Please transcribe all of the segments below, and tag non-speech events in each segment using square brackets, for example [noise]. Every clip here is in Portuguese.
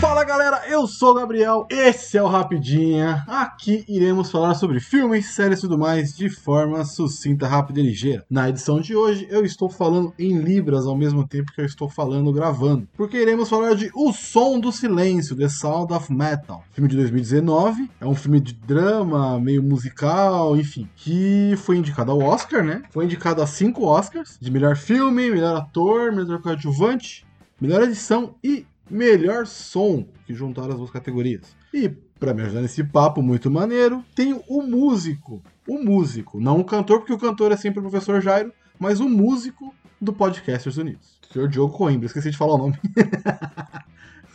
Fala galera, eu sou o Gabriel, esse é o Rapidinha. Aqui iremos falar sobre filmes, séries e tudo mais de forma sucinta, rápida e ligeira. Na edição de hoje eu estou falando em Libras ao mesmo tempo que eu estou falando gravando, porque iremos falar de O Som do Silêncio, The Sound of Metal. Filme de 2019, é um filme de drama, meio musical, enfim, que foi indicado ao Oscar, né? Foi indicado a cinco Oscars, de melhor filme, melhor ator, melhor coadjuvante, melhor edição e melhor som, que juntaram as duas categorias. E para me ajudar nesse papo muito maneiro, tenho o músico, o músico, não o cantor, porque o cantor é sempre o professor Jairo, mas o músico do Podcasters Unidos. O senhor Diogo Coimbra, esqueci de falar o nome.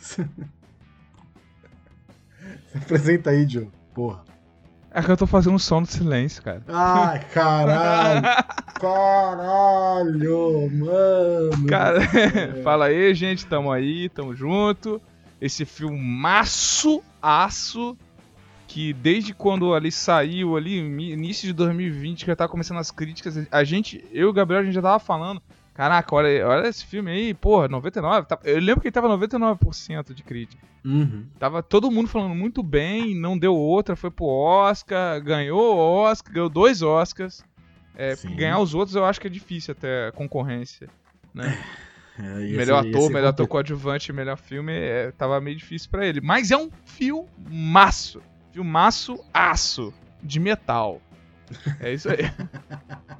[laughs] Se apresenta aí, Diogo. Porra. É que eu tô fazendo um som do silêncio, cara. Ai, caralho! [laughs] caralho, mano! Cara, [laughs] fala aí, gente, tamo aí, tamo junto. Esse filmaço, aço, que desde quando ali saiu, ali, início de 2020, que já tava começando as críticas, a gente, eu e o Gabriel, a gente já tava falando Caraca, olha, olha esse filme aí, porra, 99. Tá, eu lembro que ele tava 99% de crítica. Uhum. Tava todo mundo falando muito bem, não deu outra, foi pro Oscar, ganhou o Oscar, ganhou dois Oscars. É, ganhar os outros eu acho que é difícil até concorrência, né? [laughs] É, melhor ator, melhor ator coadjuvante, melhor filme, é, tava meio difícil para ele. Mas é um filmaço. Filmaço aço de metal. É isso aí. [laughs]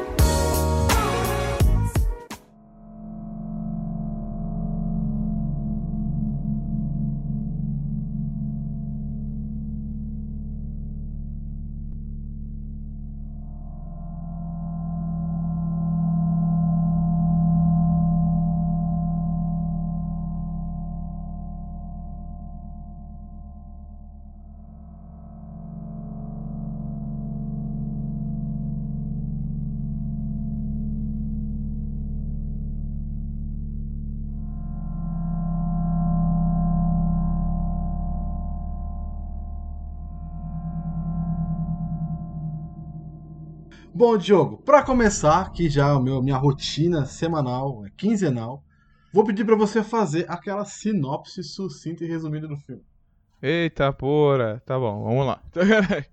Bom, Diogo, para começar, aqui já a minha rotina semanal, é quinzenal, vou pedir para você fazer aquela sinopse sucinta e resumida do filme. Eita porra, tá bom, vamos lá. [laughs]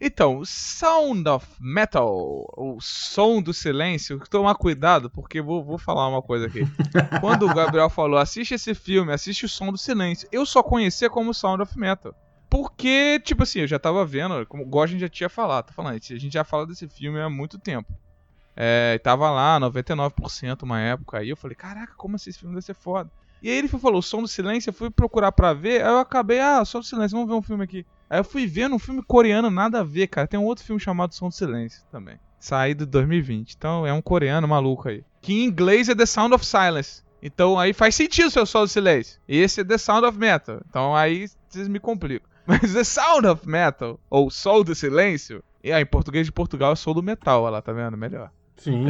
Então, Sound of Metal, o som do silêncio, tomar cuidado, porque vou, vou falar uma coisa aqui. Quando o Gabriel falou, assiste esse filme, assiste o som do silêncio, eu só conhecia como Sound of Metal. Porque, tipo assim, eu já tava vendo, como o Gordon já tinha falado, tá falando, a gente já fala desse filme há muito tempo. É, tava lá, 99% uma época, aí eu falei, caraca, como assim esse filme deve ser foda? E aí ele falou, Som do Silêncio, eu fui procurar pra ver, aí eu acabei, ah, Som do Silêncio, vamos ver um filme aqui. Aí eu fui vendo um filme coreano, nada a ver, cara. Tem um outro filme chamado Som do Silêncio também. Saído de 2020. Então é um coreano maluco aí. Que em inglês é The Sound of Silence. Então aí faz sentido seu Som do Silêncio. Esse é The Sound of Metal. Então aí vocês me complicam. Mas The Sound of Metal, ou Sol do Silêncio, e aí, em português de Portugal é Sol do Metal, olha lá, tá vendo? Melhor. Sim.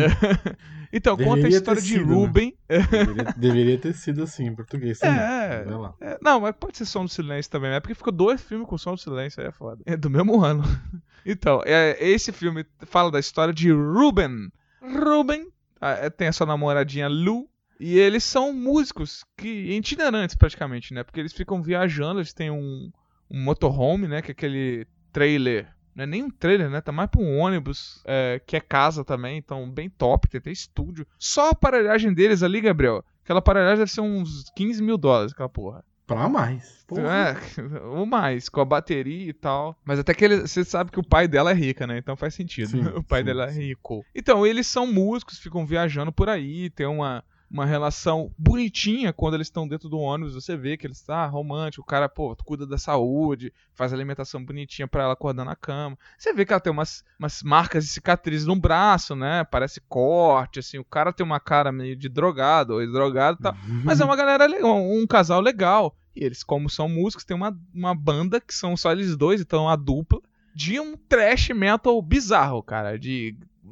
[laughs] então, deveria conta a história de sido, né? Ruben. Né? Deveria, [laughs] deveria, ter sido assim em português também. É, é, não, mas pode ser Som do Silêncio também, é porque ficou dois filmes com Som do Silêncio, aí é foda. É do mesmo ano. [laughs] Então, é, esse filme fala da história de Ruben. Ruben é, tem a sua namoradinha Lu, e eles são músicos que itinerantes praticamente, né? Porque eles ficam viajando, eles têm um, um motorhome, né? Que é aquele trailer. Não é nem um trailer, né? Tá mais pra um ônibus, é, que é casa também, então bem top, tem até estúdio. Só a aparelhagem deles ali, Gabriel. Aquela aparelhagem deve ser uns 15 mil dólares, aquela porra. Pra mais. Porra. É, [laughs] ou mais, com a bateria e tal. Mas até que ele, você sabe que o pai dela é rica, né? Então faz sentido. Sim, [laughs] o pai sim, dela é rico. Então, eles são músicos, ficam viajando por aí, tem uma uma relação bonitinha quando eles estão dentro do ônibus. Você vê que eles estão ah, romântico, o cara, pô, cuida da saúde, faz alimentação bonitinha para ela acordar na cama. Você vê que ela tem umas, umas marcas de cicatrizes no braço, né? Parece corte, assim. O cara tem uma cara meio de drogado ou drogado e tal. Uhum. [laughs] Mas é uma galera legal, um casal legal. E eles, como são músicos, tem uma, uma banda que são só eles dois, então a dupla de um trash metal bizarro, cara. De. [laughs]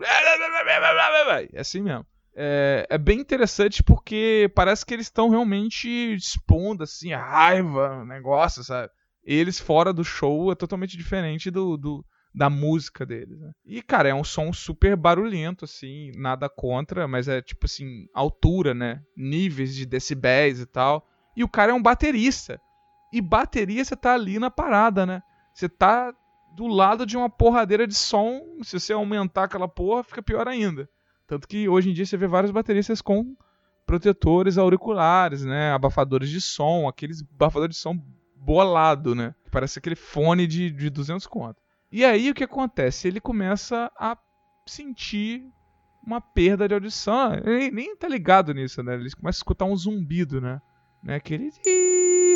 É assim mesmo. É, é bem interessante porque parece que eles estão realmente expondo, assim, a raiva, o negócio, sabe? Eles fora do show é totalmente diferente do, do da música deles. Né? E, cara, é um som super barulhento, assim, nada contra, mas é tipo assim, altura, né? Níveis de decibéis e tal. E o cara é um baterista. E bateria você tá ali na parada, né? Você tá do lado de uma porradeira de som. Se você aumentar aquela porra, fica pior ainda. Tanto que hoje em dia você vê vários bateristas com protetores auriculares, né? Abafadores de som, aqueles abafadores de som bolado, né? Parece aquele fone de, de 200 conto. E aí o que acontece? Ele começa a sentir uma perda de audição. Ele nem tá ligado nisso, né? Ele começa a escutar um zumbido, né? né? Aquele.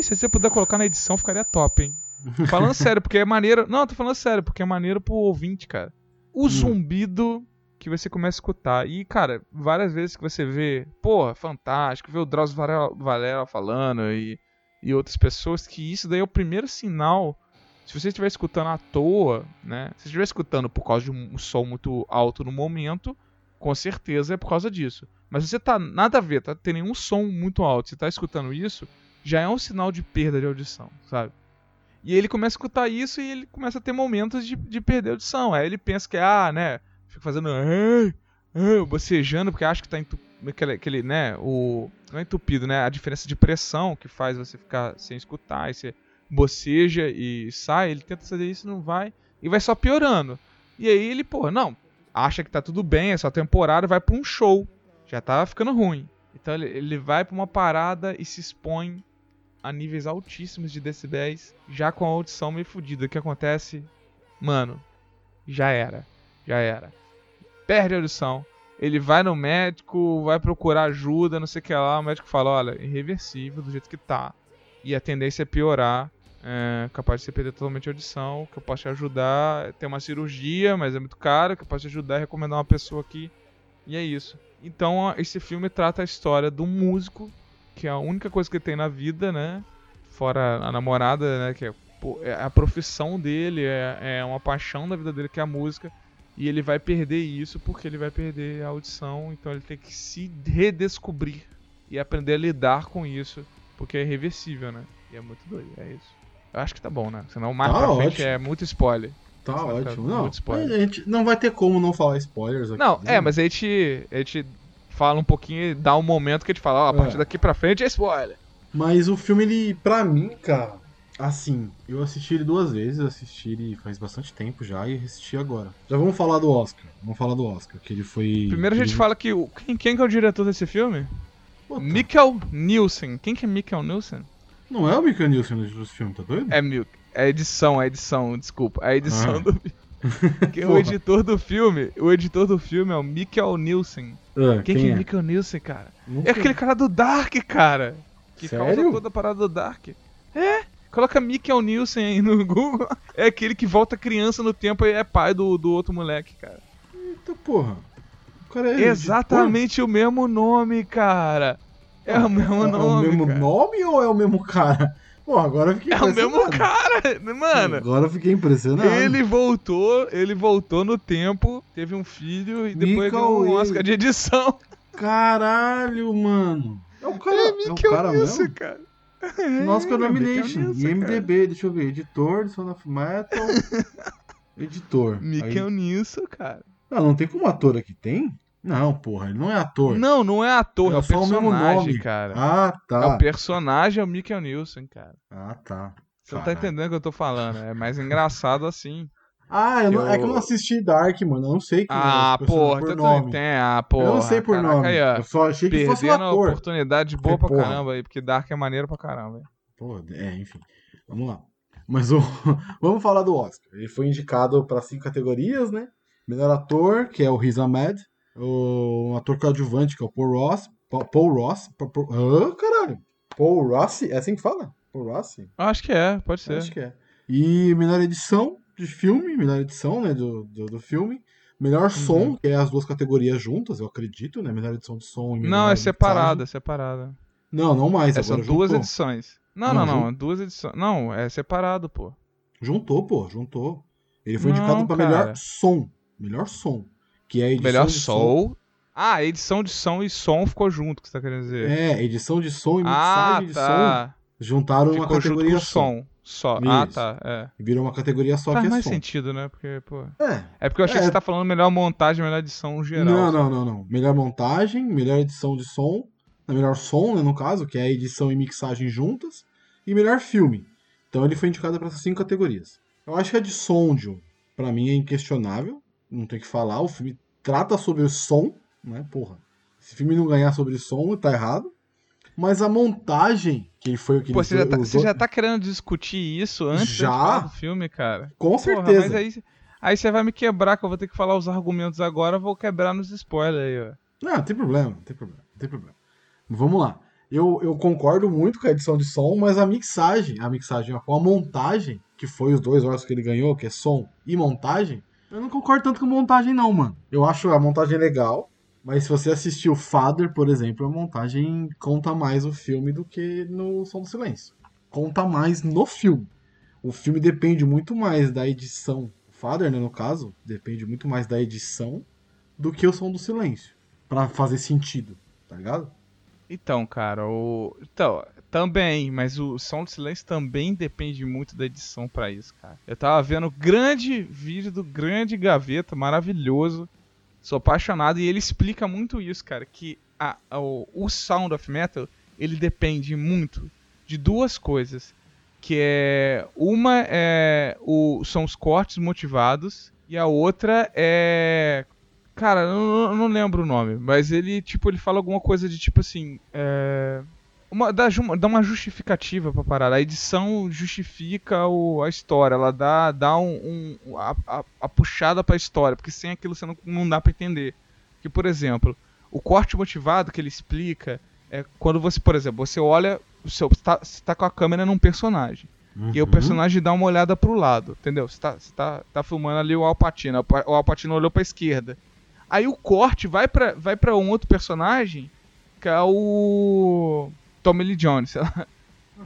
Se você puder colocar na edição, ficaria top, hein? Falando [laughs] sério, porque é maneiro. Não, tô falando sério, porque é maneiro pro ouvinte, cara. O hum. zumbido que você começa a escutar. E, cara, várias vezes que você vê, porra, fantástico, vê o Drauzio Varela falando e, e outras pessoas, que isso daí é o primeiro sinal. Se você estiver escutando à toa, né? Se estiver escutando por causa de um som muito alto no momento, com certeza é por causa disso. Mas você tá nada a ver, tá tem nenhum som muito alto, você tá escutando isso, já é um sinal de perda de audição, sabe? E ele começa a escutar isso e ele começa a ter momentos de, de perder audição. Aí ele pensa que, ah, né, fica fazendo bocejando porque acha que tá entupido, aquele, aquele, né, o não é entupido, né, a diferença de pressão que faz você ficar sem escutar, e você boceja e sai, ele tenta fazer isso, não vai, e vai só piorando. E aí ele, pô, não, acha que tá tudo bem, é só temporada, vai para um show. Já tá ficando ruim. Então ele, ele vai para uma parada e se expõe a níveis altíssimos de decibéis, já com a audição meio fodida. O que acontece? Mano, já era. Já era perde a audição. Ele vai no médico, vai procurar ajuda, não sei o que lá. O médico fala: olha, irreversível do jeito que tá. E a tendência é piorar. É, capaz de você perder totalmente a audição. que eu posso te ajudar é ter uma cirurgia, mas é muito caro. que eu posso te ajudar é recomendar uma pessoa aqui. E é isso. Então, esse filme trata a história um músico, que é a única coisa que ele tem na vida, né? Fora a namorada, né? Que é, é a profissão dele, é, é uma paixão da vida dele, que é a música. E ele vai perder isso porque ele vai perder a audição, então ele tem que se redescobrir e aprender a lidar com isso, porque é irreversível, né? E é muito doido, é isso. Eu acho que tá bom, né? Senão mais tá pra ótimo. frente é muito spoiler. Tá ótimo. Não, spoiler. a gente não vai ter como não falar spoilers aqui. Não, né? é, mas a gente, a gente fala um pouquinho e dá um momento que a gente fala, ó, a partir é. daqui pra frente é spoiler. Mas o filme, ele, pra mim, cara, Assim, eu assisti ele duas vezes, assisti ele faz bastante tempo já e assisti agora. Já vamos falar do Oscar. Vamos falar do Oscar, que ele foi. Primeiro a gente ele... fala que. O... Quem, quem que é o diretor desse filme? Puta. Mikkel Nielsen. Quem que é Mikkel Nielsen? Não é o Mikkel Nielsen dos filmes, tá doido? É Mil. É edição, é edição, desculpa. É a edição ah. do. [laughs] que o editor do filme, o editor do filme é o Mikkel Nielsen. Ah, quem, quem, que é, é Mikkel Nielsen, cara? Nunca... É aquele cara do Dark, cara. Que Sério? causa toda a parada do Dark. É? Coloca Mikkel Nielsen aí no [laughs] Google. É aquele que volta criança no tempo e é pai do, do outro moleque, cara. Eita porra. O cara é Exatamente de... o mesmo nome, cara. É ah, o mesmo é, nome. É o mesmo cara. nome ou é o mesmo cara? Pô, agora eu fiquei É o mesmo cara, mano. Agora eu fiquei impressionado. Ele voltou, ele voltou no tempo, teve um filho e depois ganhou um Oscar de edição. Caralho, mano. É o cara, é, é o cara mesmo? cara. Nossa, que é Nomination. E MDB, deixa eu ver. Editor do Son of Metal. [laughs] Editor. Mikkel Nielsen, cara. Não, ah, não tem como ator aqui, tem? Não, porra, ele não é ator. Não, não é ator, é, é o personagem, cara. Ah, tá. É o personagem, é o Mikkel Nielsen, cara. Ah, tá. Você não tá entendendo o que eu tô falando, é mais engraçado assim. Ah, eu não, eu... é que eu não assisti Dark, mano. Eu não sei quem ah, é porra, por então nome. Tem, ah, porra. Eu não sei por Caraca, nome. Aí, eu só achei que fosse um ator. oportunidade boa pra porra. caramba aí, porque Dark é maneiro pra caramba. Pô, é, enfim. Vamos lá. Mas o... [laughs] vamos falar do Oscar. Ele foi indicado para cinco categorias, né? Melhor ator, que é o Riz Ahmed. O ator coadjuvante, que é o Paul Ross. Paul Ross. Paul... Ah, caralho. Paul Rossi? É assim que fala? Paul Rossi? Acho que é, pode ser. Acho que é. E melhor edição, de filme, melhor edição, né, do, do, do filme. Melhor uhum. som, que é as duas categorias juntas, eu acredito, né? Melhor edição de som e Não, é separada, é separada. Não, não mais. É, são duas edições. Não, não, não, não, duas edições. Não, é separado, pô. Juntou, pô, juntou. Ele foi Não, indicado pra cara. melhor som. Melhor som. Que é a edição Melhor de som. Ah, edição de som e som ficou junto, que você tá querendo dizer. É, edição de som e ah, mixagem de som tá. juntaram uma Ficou junto categoria com o só. som. Só. Ah, Isso. tá. É. Virou uma categoria só Faz que é mais som. sentido, né? Porque, pô. É. É porque eu achei É. que você tá falando melhor montagem, melhor edição geral. Não, não, não, não. Melhor montagem, melhor edição de som, melhor som, né, no caso, que é edição e mixagem juntas, e melhor filme. Então ele foi indicado para essas cinco categorias. Eu acho que a de som, pra mim é inquestionável, não tem o que falar. O filme trata sobre o som, né? Porra. Se o filme não ganhar sobre som, tá errado. Mas a montagem, que foi o que Pô, ele você já, tá, usou- você já tá querendo discutir isso antes Já? do filme, cara? Com Porra, certeza. mas aí, aí você vai me quebrar, que eu vou ter que falar os argumentos agora, eu vou quebrar nos spoilers aí, ó. Não, não tem problema, não tem problema, não tem problema. Vamos lá. Eu, eu concordo muito com a edição de som, mas a mixagem, a mixagem, a montagem, que foi os dois Oscars que ele ganhou, que é som e montagem, eu não concordo tanto com montagem não, mano. Eu acho a montagem legal, mas se você assistiu Father, por exemplo, a montagem conta mais o filme do que no Som do Silêncio. Conta mais no filme. O filme depende muito mais da edição. O Father, né, no caso, depende muito mais da edição do que o Som do Silêncio. Pra fazer sentido, tá ligado? Então, cara, o. Então, também, mas o som do silêncio também depende muito da edição pra isso, cara. Eu tava vendo o grande vídeo do grande Gaveta, maravilhoso. Sou apaixonado e ele explica muito isso, cara. Que a, a- o, o Sound of Metal ele depende muito de duas coisas. Que é. Uma é. O, são os cortes motivados. E a outra é. Cara, eu não, eu não lembro o nome, mas ele, tipo, ele fala alguma coisa de tipo assim. É... Uma, dá, dá uma justificativa pra parada. A edição justifica o, a história, ela dá, dá um, um- a, a- a puxada pra história, porque sem aquilo você não, não dá pra entender. Que, por exemplo, o corte motivado que ele explica é quando você, por exemplo, você olha, o seu, você, tá, você tá com a câmera num personagem. E aí o Uhum. personagem dá uma olhada pro lado, entendeu? Você tá, você tá, tá filmando ali o Alpatino, o Pa- o Alpatino olhou pra esquerda. Aí o corte vai pra, vai pra um outro personagem, que é o Tommy Lee Jones, sei lá.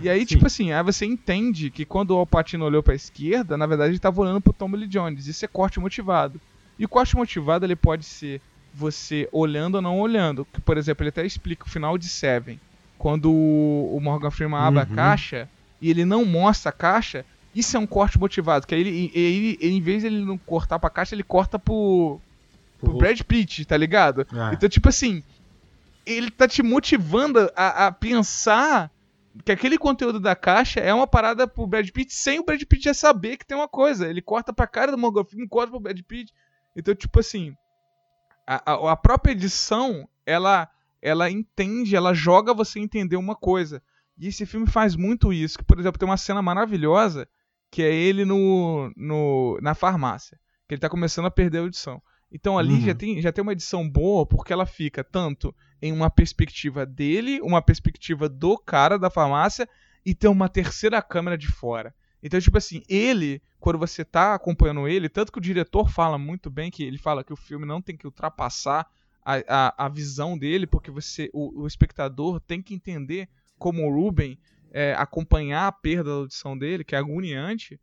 E aí, Sim. tipo assim, aí você entende que quando o Alpatino olhou pra esquerda, na verdade ele tava olhando pro Tommy Lee Jones. Isso é corte motivado. E o corte motivado, ele pode ser você olhando ou não olhando. Que, por exemplo, ele até explica o final de Seven. Quando o Morgan Freeman abre a Uhum. caixa e ele não mostra a caixa, isso é um corte motivado. Que aí ele, ele, ele, em vez de ele não cortar pra caixa, ele corta pro, pro Pro Brad Pitt, tá ligado? Ah, Então, tipo assim, ele tá te motivando a, a pensar que aquele conteúdo da caixa é uma parada pro Brad Pitt sem o Brad Pitt já saber que tem uma coisa. Ele corta pra cara do Morgan Freeman, corta pro Brad Pitt. Então, tipo assim, a, a, a própria edição, ela, ela entende, ela joga você entender uma coisa. E esse filme faz muito isso. Que, por exemplo, tem uma cena maravilhosa que é ele no, no, na farmácia. Que ele tá começando a perder a audição. Então ali Uhum. já, tem, já tem uma edição boa porque ela fica tanto em uma perspectiva dele, uma perspectiva do cara da farmácia e tem uma terceira câmera de fora. Então, tipo assim, ele, quando você tá acompanhando ele, tanto que o diretor fala muito bem que ele fala que o filme não tem que ultrapassar a, a, a visão dele, porque você o, o espectador tem que entender como o Ruben é, acompanhar a perda da audição dele, que é agoniante,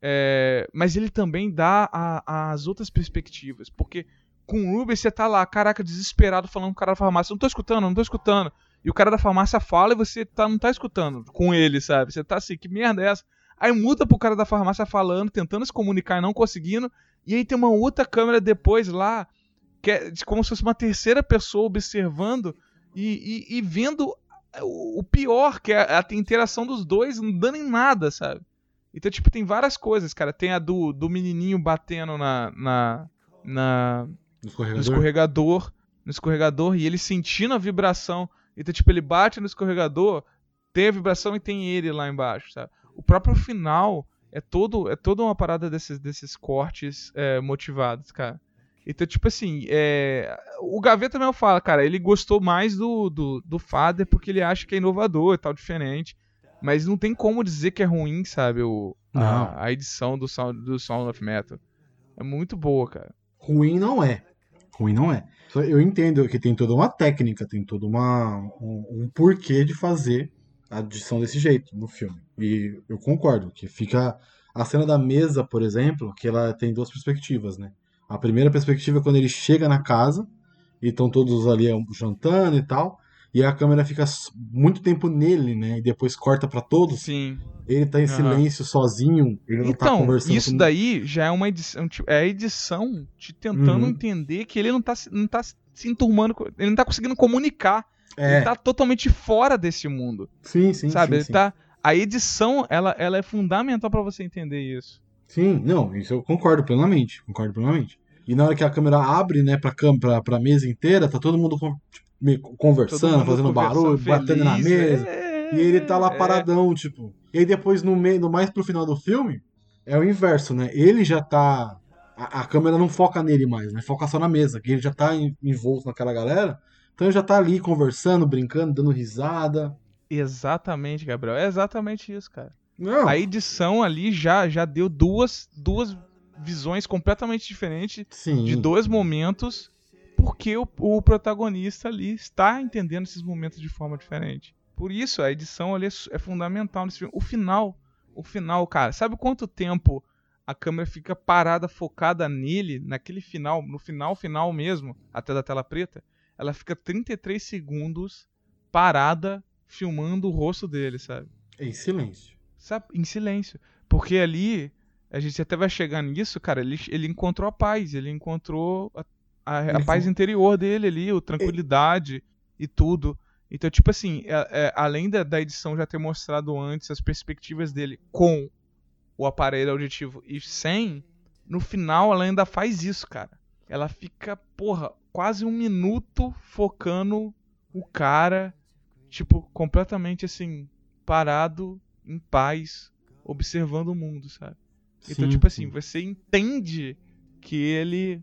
é, mas ele também dá a- as outras perspectivas, porque com o Ruben você tá lá, caraca, desesperado falando com o cara da farmácia, não tô escutando, não tô escutando. E o cara da farmácia fala e você tá, não tá escutando com ele, sabe? Você tá assim, que merda é essa? Aí muda pro cara da farmácia falando, tentando se comunicar e não conseguindo. E aí tem uma outra câmera depois lá, que é como se fosse uma terceira pessoa observando e, e- e vendo o pior, que é a, a interação dos dois não dando em nada, sabe? Então, tipo, tem várias coisas, cara. Tem a do, do menininho batendo na, na, na, no no escorregador. escorregador, no escorregador e ele sentindo a vibração. Então, tipo, ele bate no escorregador, tem a vibração e tem ele lá embaixo, sabe? O próprio final é todo é toda uma parada desses, desses cortes é, motivados, cara. Então, tipo assim, é, o Gaveta mesmo fala, cara, ele gostou mais do, do, do Father porque ele acha que é inovador e tal, diferente. Mas não tem como dizer que é ruim, sabe? O, Não. a, a edição do Sound, do Sound of Metal. É muito boa, cara. Ruim não é. Ruim não é. Eu entendo que tem toda uma técnica, tem todo uma, um, um porquê de fazer a edição desse jeito no filme. E eu concordo que fica A cena da mesa, por exemplo, que ela tem duas perspectivas, né? A primeira perspectiva é quando ele chega na casa e estão todos ali jantando e tal. E a câmera fica muito tempo nele, né? E depois corta para todos. Sim. Ele tá em uhum. silêncio, sozinho. Ele não tá então, tá conversando. Isso com... daí já é uma edição. Tipo, é a edição te tentando uhum. entender que ele não tá, não tá se enturmando. Ele não tá conseguindo comunicar. É. Ele tá totalmente fora desse mundo. Sim, sim. Sabe? Sim, ele sim. tá. A edição, ela, ela é fundamental para você entender isso. Sim, não, isso eu concordo plenamente. Concordo plenamente. E na hora que a câmera abre, né, pra, pra, pra mesa inteira, tá todo mundo tipo, conversando, todo fazendo barulho, feliz, batendo na mesa. É, e ele tá lá é. paradão, tipo. E aí depois, no meio, no mais pro final do filme, é o inverso, né? Ele já tá. A, a câmera não foca nele mais, né? Foca só na mesa, que ele já tá envolto naquela galera. Então ele já tá ali conversando, brincando, dando risada. Exatamente, Gabriel. É exatamente isso, cara. Não. A edição ali já, já deu duas, duas visões completamente diferentes Sim. de dois momentos, porque o, o, protagonista ali está entendendo esses momentos de forma diferente. Por isso, a edição ali é, é fundamental nesse filme. O final, o final, cara, sabe quanto tempo a câmera fica parada, focada nele, naquele final, no final, final mesmo, até da tela preta? Ela fica 33 segundos parada, filmando o rosto dele, sabe? Em silêncio. Sabe? Em silêncio. Porque ali a gente até vai chegar nisso, cara. Ele, ele encontrou a paz, ele encontrou a, a, a paz interior dele ali, a tranquilidade e tudo. Então, tipo assim, é, é, além da, da, edição já ter mostrado antes as perspectivas dele com o aparelho auditivo e sem, no final ela ainda faz isso, cara. Ela fica, porra, quase um minuto focando o cara, tipo, completamente assim, parado, em paz, observando o mundo, sabe? Então, sim, tipo assim, sim. você entende que ele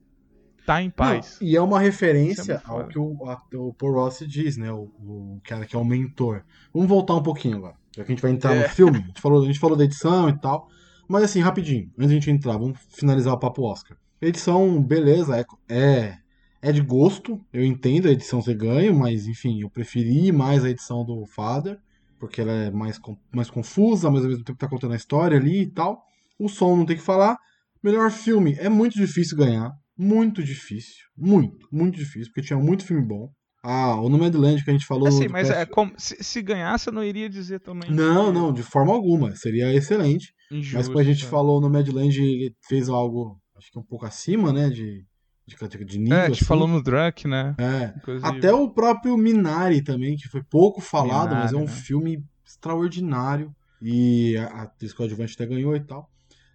tá em paz. Não, e é uma referência é ao que o, a, o Paul Ross diz, né? O, o, cara que é o mentor. Vamos voltar um pouquinho agora. Já que a gente vai entrar é. no filme. A gente, falou, a gente falou da edição e tal. Mas assim, rapidinho, antes de a gente entrar, vamos finalizar o papo Oscar. Edição, beleza, é, é, é de gosto. Eu entendo a edição ser ganho, mas enfim, eu preferi mais a edição do Father, porque ela é mais, mais confusa, mas ao mesmo tempo tá contando a história ali e tal. O som não tem que falar. Melhor filme é muito difícil ganhar. Muito difícil. Muito, muito difícil, porque tinha muito filme bom. Ah, o Nomadland que a gente falou. Assim, mas é como, se, se ganhasse, eu não iria dizer também. Não, não, de forma alguma. Seria excelente. Injusto, mas como a gente é. falou, o Nomadland fez algo, acho que um pouco acima, né? De, de, de nível. É, a gente assim. falou no Drunk, né? É. Inclusive. Até o próprio Minari também, que foi pouco falado, Minari, mas é um né? filme extraordinário. E a atriz coadjuvante até ganhou e tal.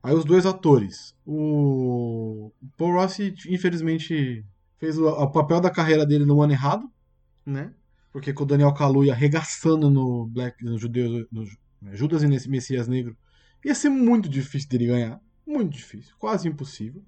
Aí os dois atores. O Paul Rossi, infelizmente, fez o, o papel da carreira dele no ano errado, né? Porque com o Daniel Kaluuya arregaçando no Black, no Judeu, no né, Judas e nesse Messias Negro, ia ser muito difícil dele ganhar. Muito difícil, quase impossível.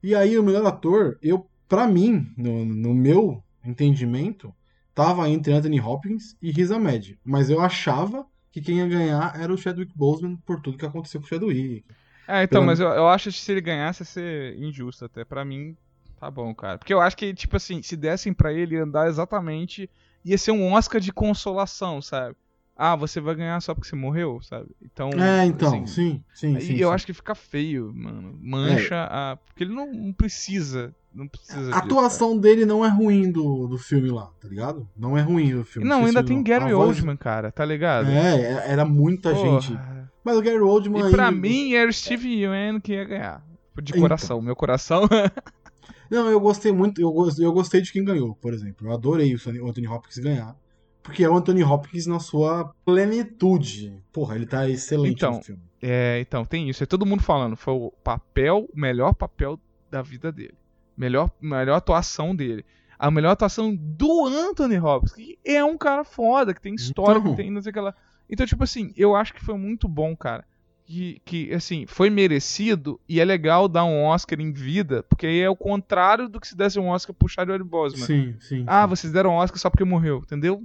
E aí o melhor ator, eu, para mim, no, no meu entendimento, tava entre Anthony Hopkins e Riz Ahmed. Mas eu achava que quem ia ganhar era o Chadwick Boseman por tudo que aconteceu com o Chadwick. É, então, mas eu, eu acho que se ele ganhasse ia ser injusto até. Pra mim, tá bom, cara. Porque eu acho que, tipo assim, se dessem para ele andar exatamente, ia ser um Oscar de consolação, sabe? Ah, você vai ganhar só porque você morreu, sabe? Então. É, então, assim, sim, sim. E eu acho que fica feio, mano. Mancha é. a. Porque ele não, não precisa. Não precisa. A atuação dele não é ruim do, do filme lá, tá ligado? Não é ruim do filme. Não, ainda tem Gary Oldman, cara, tá ligado? É, é era muita Porra. gente mas o Gary Oldman. E pra mim era o Steve Yeun que ia ganhar. De então. coração. Então. Meu coração. [laughs] Não, eu gostei muito. Eu gostei, eu gostei de quem ganhou, por exemplo. Eu adorei o Anthony Hopkins ganhar. Porque é o Anthony Hopkins na sua plenitude. Porra, ele tá excelente então, no filme. É, então, tem isso. É todo mundo falando. Foi o papel, o melhor papel da vida dele. Melhor, melhor atuação dele. A melhor atuação do Anthony Hopkins. Que é um cara foda, que tem história, então, que tem não sei aquela. Então, tipo assim, eu acho que foi muito bom, cara. Que, que, assim, foi merecido e é legal dar um Oscar em vida, porque aí é o contrário do que se desse um Oscar pro Chadwick Boseman. Sim, sim. Ah, sim. vocês deram um Oscar só porque morreu, entendeu?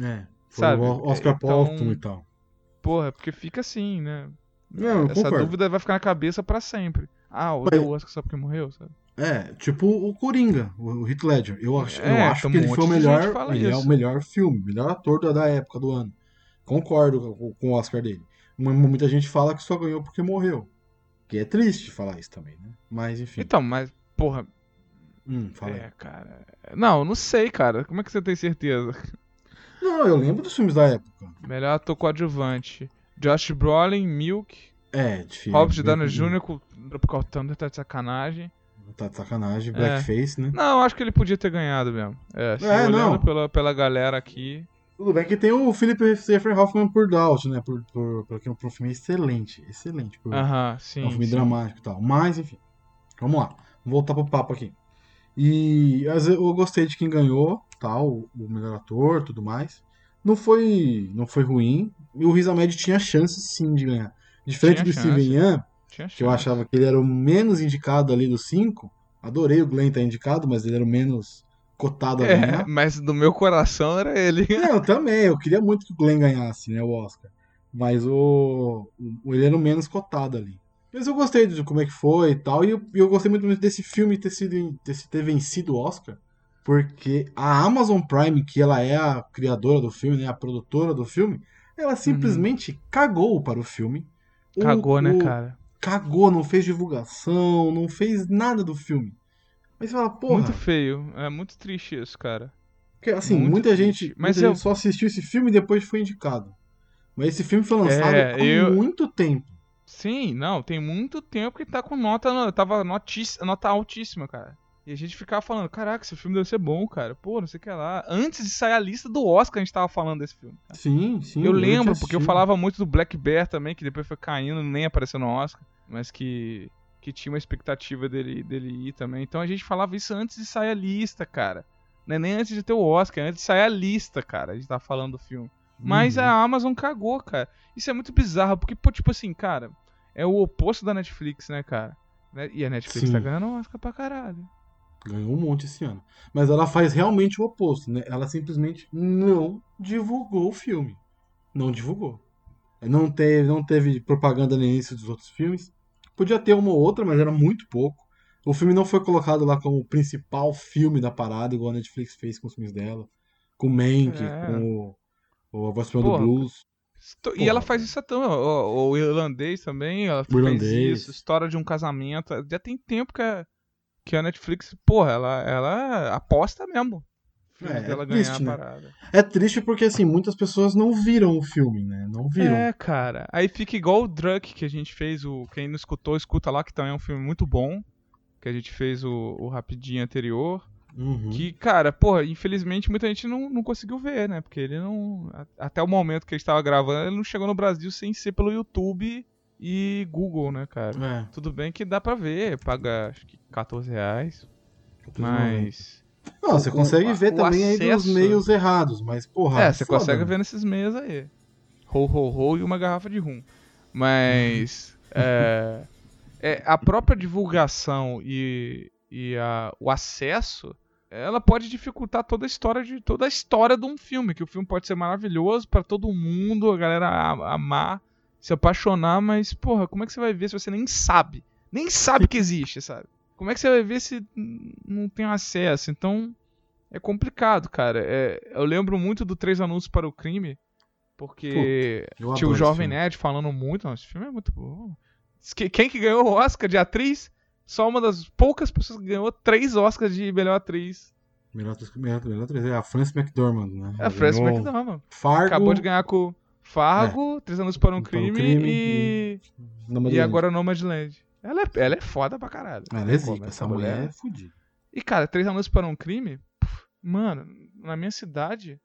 É. Sabe? Oscar então, e tal. Porra, porque fica assim, né? Não, Essa concordo. dúvida vai ficar na cabeça para sempre. Ah, o deu o Oscar só porque morreu, sabe? É, tipo o Coringa, o Heath Ledger. Eu acho, é, eu acho que ele foi o melhor, ele é o melhor filme, melhor ator da época do ano. Concordo com, o Oscar dele. Muita gente fala que só ganhou porque morreu. Que é triste falar isso também, né? Mas enfim. Então, mas, porra. Hum, fala aí. É, cara. Não, não sei, cara. Como é que você tem certeza? Não, eu lembro dos filmes da época. Melhor ator coadjuvante. Josh Brolin, Milk. É, difícil. Robert Downey Jr. com Tropical Thunder tá de sacanagem. Tá de sacanagem. Blackface, né? Não, acho que ele podia ter ganhado mesmo. É, É, olhando não. Pela, pela galera aqui. Tudo bem que tem o Philip Seymour Hoffman por Doubt, né? Por, por, porque é um filme excelente. Excelente. Por, Aham, sim. é um filme sim. dramático e tal. Mas, enfim. Vamos lá. Vamos voltar pro papo aqui. E eu gostei de quem ganhou, tal, o o melhor ator, tudo mais. Não foi, não foi ruim. E o Riz Ahmed tinha chance sim de ganhar. Diferente Tinha do chance. Steven Yeun, que eu achava que ele era o menos indicado ali dos cinco. Adorei o Glenn estar indicado, mas ele era o menos cotado a É, ganhar. mas do meu coração era ele. É, eu também. Eu queria muito que o Glenn ganhasse, né, o Oscar. Mas o, o- ele era o menos cotado ali. Mas eu gostei de como é que foi e tal. E eu, eu gostei muito desse filme ter, sido, ter, ter vencido o Oscar. Porque a Amazon Prime, que ela é a criadora do filme, né, a produtora do filme, ela simplesmente cagou para o filme. O- Cagou, né, o- cara? Cagou, não fez divulgação, não fez nada do filme. Mas você fala, porra, Muito feio. É muito triste isso, cara. porque, assim, Muito muita triste. gente, Mas muita eu- gente só assistiu esse filme e depois foi indicado. Mas esse filme foi lançado É, há eu- muito tempo. Sim, não, tem muito tempo que tá com nota. no- Tava notis- nota altíssima, cara. E a gente ficava falando, caraca, esse filme deve ser bom, cara. Pô, não sei o que lá. Antes de sair a lista do Oscar, a gente tava falando desse filme. cara. Sim, sim. eu lembro, porque eu falava muito do Black Bear também, que depois foi caindo, nem apareceu no Oscar. Mas que, que tinha uma expectativa dele, dele ir também. Então a gente falava isso antes de sair a lista, cara. Não é nem antes de ter o Oscar, antes de sair a lista, cara. A gente tava falando do filme. Mas Uhum. a Amazon cagou, cara. Isso é muito bizarro, porque, pô, tipo assim, cara, é o oposto da Netflix, né, cara? Né? E a Netflix Sim. tá ganhando Oscar pra caralho. Ganhou um monte esse ano. Mas ela faz realmente o oposto, né? Ela simplesmente não divulgou o filme. Não divulgou. Não teve, não teve propaganda no início dos outros filmes. Podia ter uma ou outra, mas era muito pouco. O filme não foi colocado lá como o principal filme da parada, igual a Netflix fez com os filmes dela. Com o Mank, É. com o, o A Voz do Blues. E ela faz isso até. O, o irlandês também, ela fez irlandês. isso. História de um casamento. Já tem tempo que a, que a Netflix, porra, ela, ela aposta mesmo. Filme É, dela é ganhar triste, a né? parada. É triste porque, assim, muitas pessoas não viram o filme, né? Não viram. É, cara. Aí fica igual o Drunk que a gente fez. O, quem não escutou, escuta lá, que também é um filme muito bom. Que a gente fez o, o rapidinho anterior. Uhum. Que, cara, porra, infelizmente muita gente não, não conseguiu ver, né? Porque ele não. a- Até o momento que a gente tava gravando, ele não chegou no Brasil sem ser pelo YouTube e Google, né, cara? É. Tudo bem que dá pra ver, paga acho que 14 reais. Mas. Não, você consegue o- ver o também aí dos acesso- meios errados, mas porra. é, você foda, consegue ver nesses meios aí. Ho, ho, ho e uma garrafa de rum. Mas. é, [laughs] é, a própria divulgação e, e a- o acesso. Ela pode dificultar toda a história de toda a história de um filme, que o filme pode ser maravilhoso pra todo mundo, a galera amar, se apaixonar, mas porra, como é que você vai ver se você nem sabe? Nem sabe que existe, sabe? Como é que você vai ver se não tem acesso? Então, é complicado, cara. É, eu lembro muito do Três Anúncios para o Crime, porque Eu tinha o Jovem. Nerd falando muito. Não, esse filme é muito bom. Quem que ganhou o Oscar de atriz? Só uma das poucas pessoas que ganhou três Oscars de melhor atriz. Melhor, atriz- melhor, melhor atriz é a Frances McDormand, né? É a Frances ganhou McDormand. Fargo, Acabou de ganhar com Fargo, Três Anúncios para um Para um Crime, Crime e, Nomadland. e agora Nomadland. Ela é, ela é foda pra caralho. Ela Não é zica, essa mulher é fodida. E, cara, Três Anúncios para um Crime, puf, mano, na minha cidade,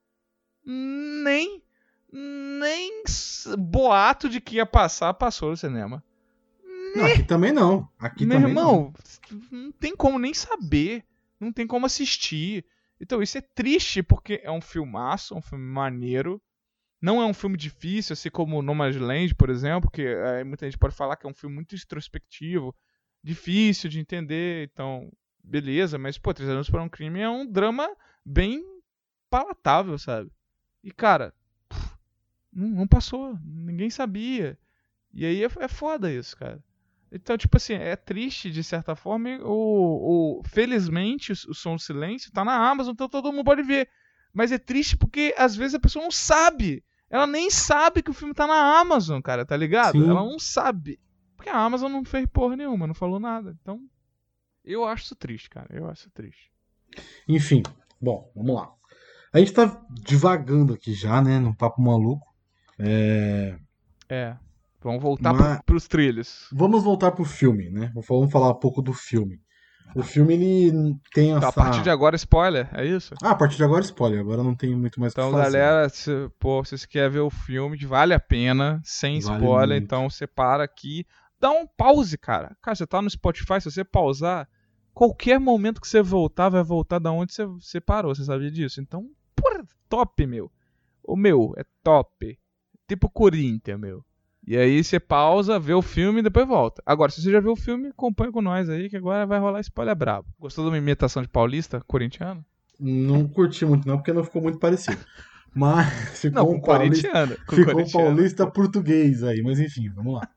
nem, nem boato de que ia passar, passou no cinema. Não, aqui também não. Aqui Meu também irmão, não tem como nem saber, não tem como assistir. Então, isso é triste, porque é um filmaço, um filme maneiro. Não é um filme difícil, assim como Nomadland, por exemplo, que eh, muita gente pode falar que é um filme muito introspectivo, difícil de entender, então, beleza, mas, pô, Três Anos para um Crime é um drama bem palatável, sabe? E, cara, não, não passou, ninguém sabia. E aí é, é foda isso, cara. Então, tipo assim, é triste de certa forma. e felizmente, o, o Som do Silêncio tá na Amazon, então todo mundo pode ver. Mas é triste porque às vezes a pessoa não sabe. Ela nem sabe que o filme tá na Amazon, cara, tá ligado? Sim. Ela não sabe. Porque que a Amazon não fez porra nenhuma, não falou nada. Então, eu acho isso triste, cara. Eu acho isso triste. Enfim, bom, vamos lá. A gente tá divagando aqui já, né? Num papo maluco. É. É. Vamos voltar Mas- pro, pros trilhos. Vamos voltar pro filme, né? Vamos falar um pouco do filme. O filme, ele tem essa... Então, a partir de agora, spoiler, é isso? Ah, a partir de agora, spoiler. Agora não tem muito mais Então, galera, se, pô, se você quer ver o filme, vale a pena, sem Vale spoiler, muito. então você para aqui, dá um pause, cara. Cara, você tá no Spotify, se você pausar, qualquer momento que você voltar, vai voltar da onde você, você parou, você sabia disso? Então, porra, top, meu. O meu é top. Tipo Corinthians, meu. E aí você pausa, vê o filme e depois volta. Agora, se você já viu o filme, acompanha com nós aí, que agora vai rolar spoiler brabo. Gostou de uma imitação de paulista, corintiano? Não curti muito, não, porque não ficou muito parecido. [laughs] Mas ficou Não, um paulista, ficou um paulista português aí, mas enfim, vamos lá.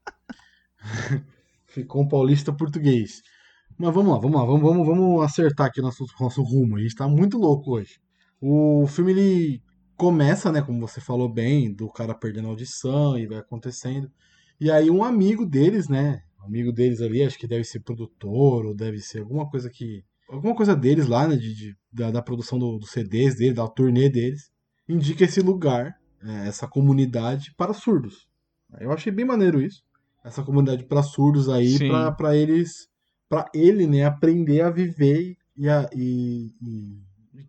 [laughs] ficou um paulista português. Mas vamos lá, vamos lá, vamos, vamos, vamos acertar aqui nosso, nosso rumo. A gente tá muito louco hoje. O filme ele começa, né, como você falou bem, do cara perdendo a audição e vai acontecendo. E aí um amigo deles, né, um amigo deles ali, acho que deve ser produtor ou deve ser alguma coisa que alguma coisa deles lá, né, de, de- da, da produção do- dos CDs dele, da turnê deles, indica esse lugar, é, essa comunidade para surdos. Eu achei bem maneiro isso. Essa comunidade para surdos aí, pra eles, para ele, né, aprender a viver e, a, e- e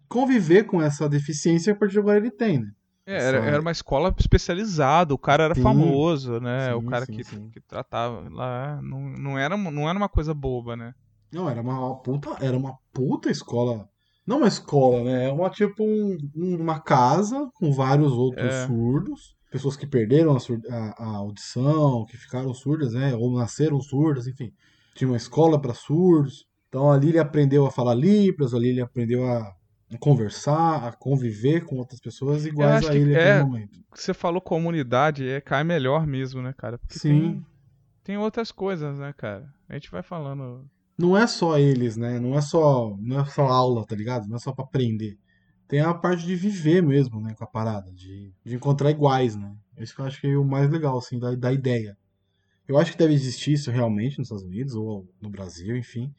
conviver com essa deficiência que a partir de agora ele tem, né? É, era, era uma escola especializada, o cara era Sim. famoso, né? Sim, o cara sim, que, que tratava lá. Não, não, era, não era uma coisa boba, né? Não, era uma puta, era uma puta escola. Não uma escola, né? É uma tipo um- um- uma casa com vários outros É. surdos, pessoas que perderam a, a- a audição, que ficaram surdas, né? Ou nasceram surdas, enfim. Tinha uma escola para surdos. Então ali ele aprendeu a falar libras, ali ele aprendeu a conversar, a conviver com outras pessoas iguais a ele é- momento. Você falou comunidade, é, cai melhor mesmo, né, cara? Porque Sim. Tem, tem outras coisas, né, cara? A gente vai falando. não é só eles, né? Não é só, não é só aula, tá ligado? Não é só pra aprender. Tem a parte de viver mesmo, né, com a parada, de, de encontrar iguais, né? Isso que eu acho que é o mais legal, assim, da, da ideia. Eu acho que deve existir isso realmente nos Estados Unidos ou no Brasil, enfim.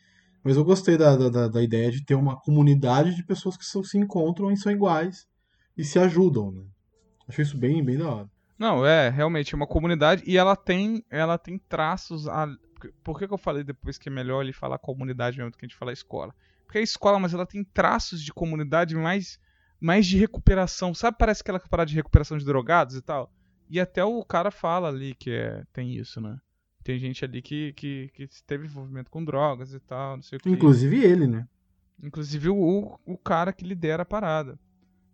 Mas eu gostei da, da, da- ideia de ter uma comunidade de pessoas que só se encontram e são iguais e se ajudam, né? Achei isso bem, bem da hora. Não, é, realmente, é uma comunidade e ela tem, ela tem traços. A... Por que, que eu falei depois que é melhor ele falar comunidade mesmo do que a gente falar escola? Porque é escola, mas ela tem traços de comunidade mais, mais de recuperação. Sabe, parece aquela parada de recuperação de drogados e tal? E até o cara fala ali que é, tem isso, né? Tem gente ali que, que, que teve envolvimento com drogas e tal, não sei o que. Inclusive ele, né? Inclusive o, o cara que lidera a parada.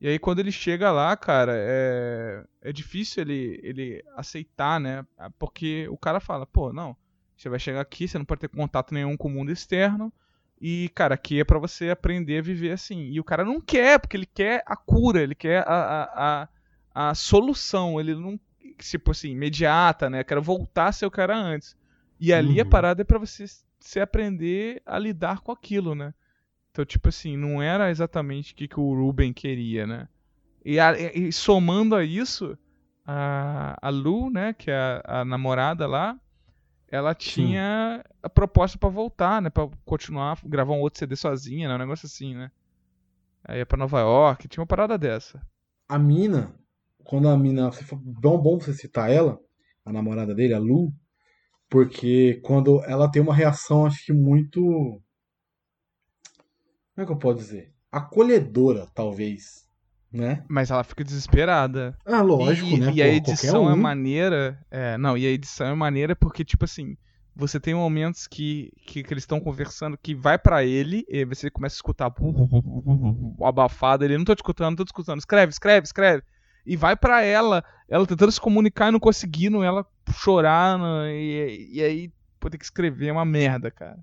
E aí quando ele chega lá, cara, é, é difícil ele, ele aceitar, né? Porque o cara fala, pô, não, você vai chegar aqui, você não pode ter contato nenhum com o mundo externo. E, cara, aqui é pra você aprender a viver assim. E o cara não quer, porque ele quer a cura, ele quer a, a, a, a solução. Ele não, tipo assim, imediata, né? Quero voltar a ser o cara antes. E ali a Uhum. parada é pra você, você aprender a lidar com aquilo, né? Então, tipo assim, não era exatamente o que, que o Ruben queria, né? E, a- e- somando a isso, a, a Lu, né, que é a, a namorada lá, ela tinha a proposta pra voltar, né? Pra continuar, gravar um outro CD sozinha, né? Um negócio assim, né? Aí é pra Nova York, tinha uma parada dessa. a mina, quando a mina. Bom, bom você citar ela, a namorada dele, a Lu, porque quando ela tem uma reação, acho que muito. Como é que eu posso dizer? Acolhedora, talvez. Né? Mas ela fica desesperada. Ah, lógico, e, né? E a Pô, edição qualquer é um. maneira. É, não, e a edição é maneira porque, tipo assim, você tem momentos que, que, que eles estão conversando que vai pra ele, e você começa a escutar o [laughs] abafado, ele não tô te escutando, não tô te escutando, escreve, escreve, escreve. E vai pra ela, ela tentando se comunicar e não conseguindo, ela chorando, e, e aí pô, ter que escrever é uma merda, cara.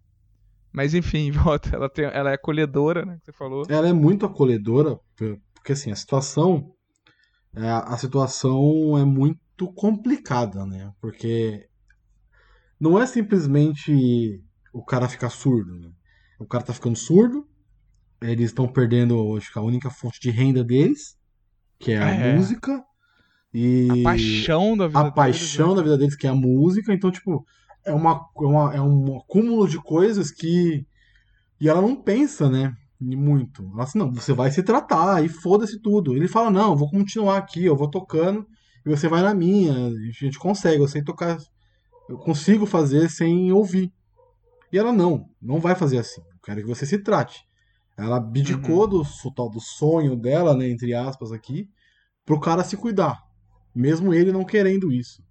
Mas enfim, [laughs] volta, ela, tem, ela é acolhedora, né, que você falou. Ela é muito acolhedora, porque assim, a situação. é, A situação é muito complicada, né? Porque não é simplesmente o cara ficar surdo, né? O cara tá ficando surdo, eles estão perdendo, acho que a única fonte de renda deles, que é a É. música. E A paixão da vida a deles, paixão né? da vida deles, que é a música. Então, tipo, é, uma, é, uma, é um acúmulo de coisas que. E ela não pensa, né? Muito. Ela assim, não, você vai se tratar e foda-se tudo. Ele fala, não, eu vou continuar aqui, eu vou tocando e você vai na minha. A gente consegue, eu sei tocar. Eu consigo fazer sem ouvir. E ela não, não vai fazer assim. Eu quero que você se trate. Ela abdicou uhum. do, do sonho dela, né, entre aspas, aqui, pro cara se cuidar. Mesmo ele não querendo isso.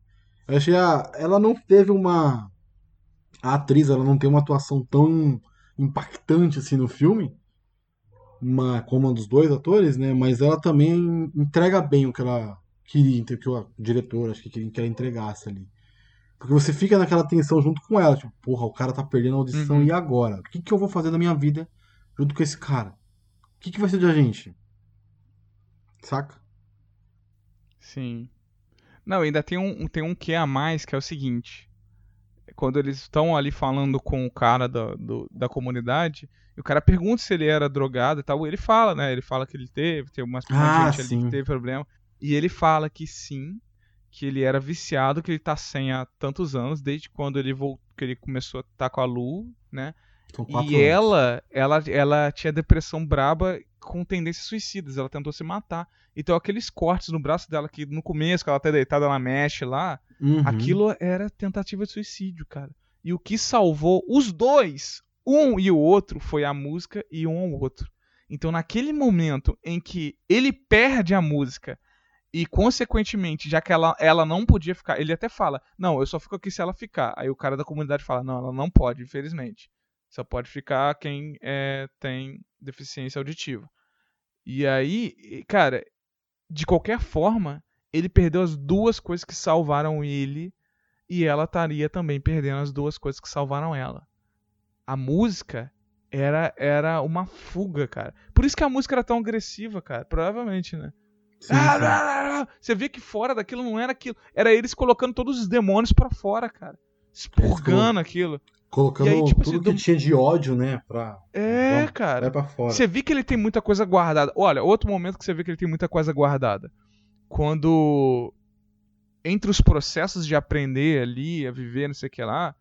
Eu achei a, ela não teve uma. A atriz, ela não tem uma atuação tão impactante assim no filme, uma, como a dos dois atores, né? Mas ela também entrega bem o que ela queria, o que o diretor acho que queria que ela entregasse ali. Porque você fica naquela tensão junto com ela, tipo, porra, o cara tá perdendo a audição, uhum. e agora? O que, que eu vou fazer da minha vida junto com esse cara? O que, que vai ser de a gente? Saca? Sim. Não, ainda tem um, tem um que a mais, que é o seguinte. Quando eles estão ali falando com o cara da, do, da comunidade, e o cara pergunta se ele era drogado e tal, ele fala, né? Ele fala que ele teve, tem uma, ah, gente ali que teve problema. E ele fala que sim, que ele era viciado, que ele tá sem há tantos anos, desde quando ele voltou, que ele começou a estar tá com a Lu, né? E anos. ela, ela, ela tinha depressão braba com tendências suicidas, ela tentou se matar. Então aqueles cortes no braço dela que no começo, que ela tá deitada na mesh lá, uhum. aquilo era tentativa de suicídio, cara. E o que salvou os dois, um e o outro, foi a música e um ao outro. Então naquele momento em que ele perde a música e, consequentemente, já que ela, ela não podia ficar, ele até fala: Não, eu só fico aqui se ela ficar. Aí o cara da comunidade fala: Não, ela não pode, infelizmente. Só pode ficar quem é, tem deficiência auditiva. E aí, cara, de qualquer forma, ele perdeu as duas coisas que salvaram ele e ela estaria também perdendo as duas coisas que salvaram ela. A música era era uma fuga, cara. Por isso que a música era tão agressiva, cara. Provavelmente, né? Sim, sim. Você vê que fora daquilo não era aquilo. Era eles colocando todos os demônios para fora, cara. Expurgando aquilo. Colocando aí, tipo, tudo assim, que tinha de ódio, né? Pra, é, então, cara. Vai pra fora. Você vê que ele tem muita coisa guardada. Olha, outro momento que você vê que ele tem muita coisa guardada. Quando. Entre os processos de aprender ali, a viver, não sei o que lá,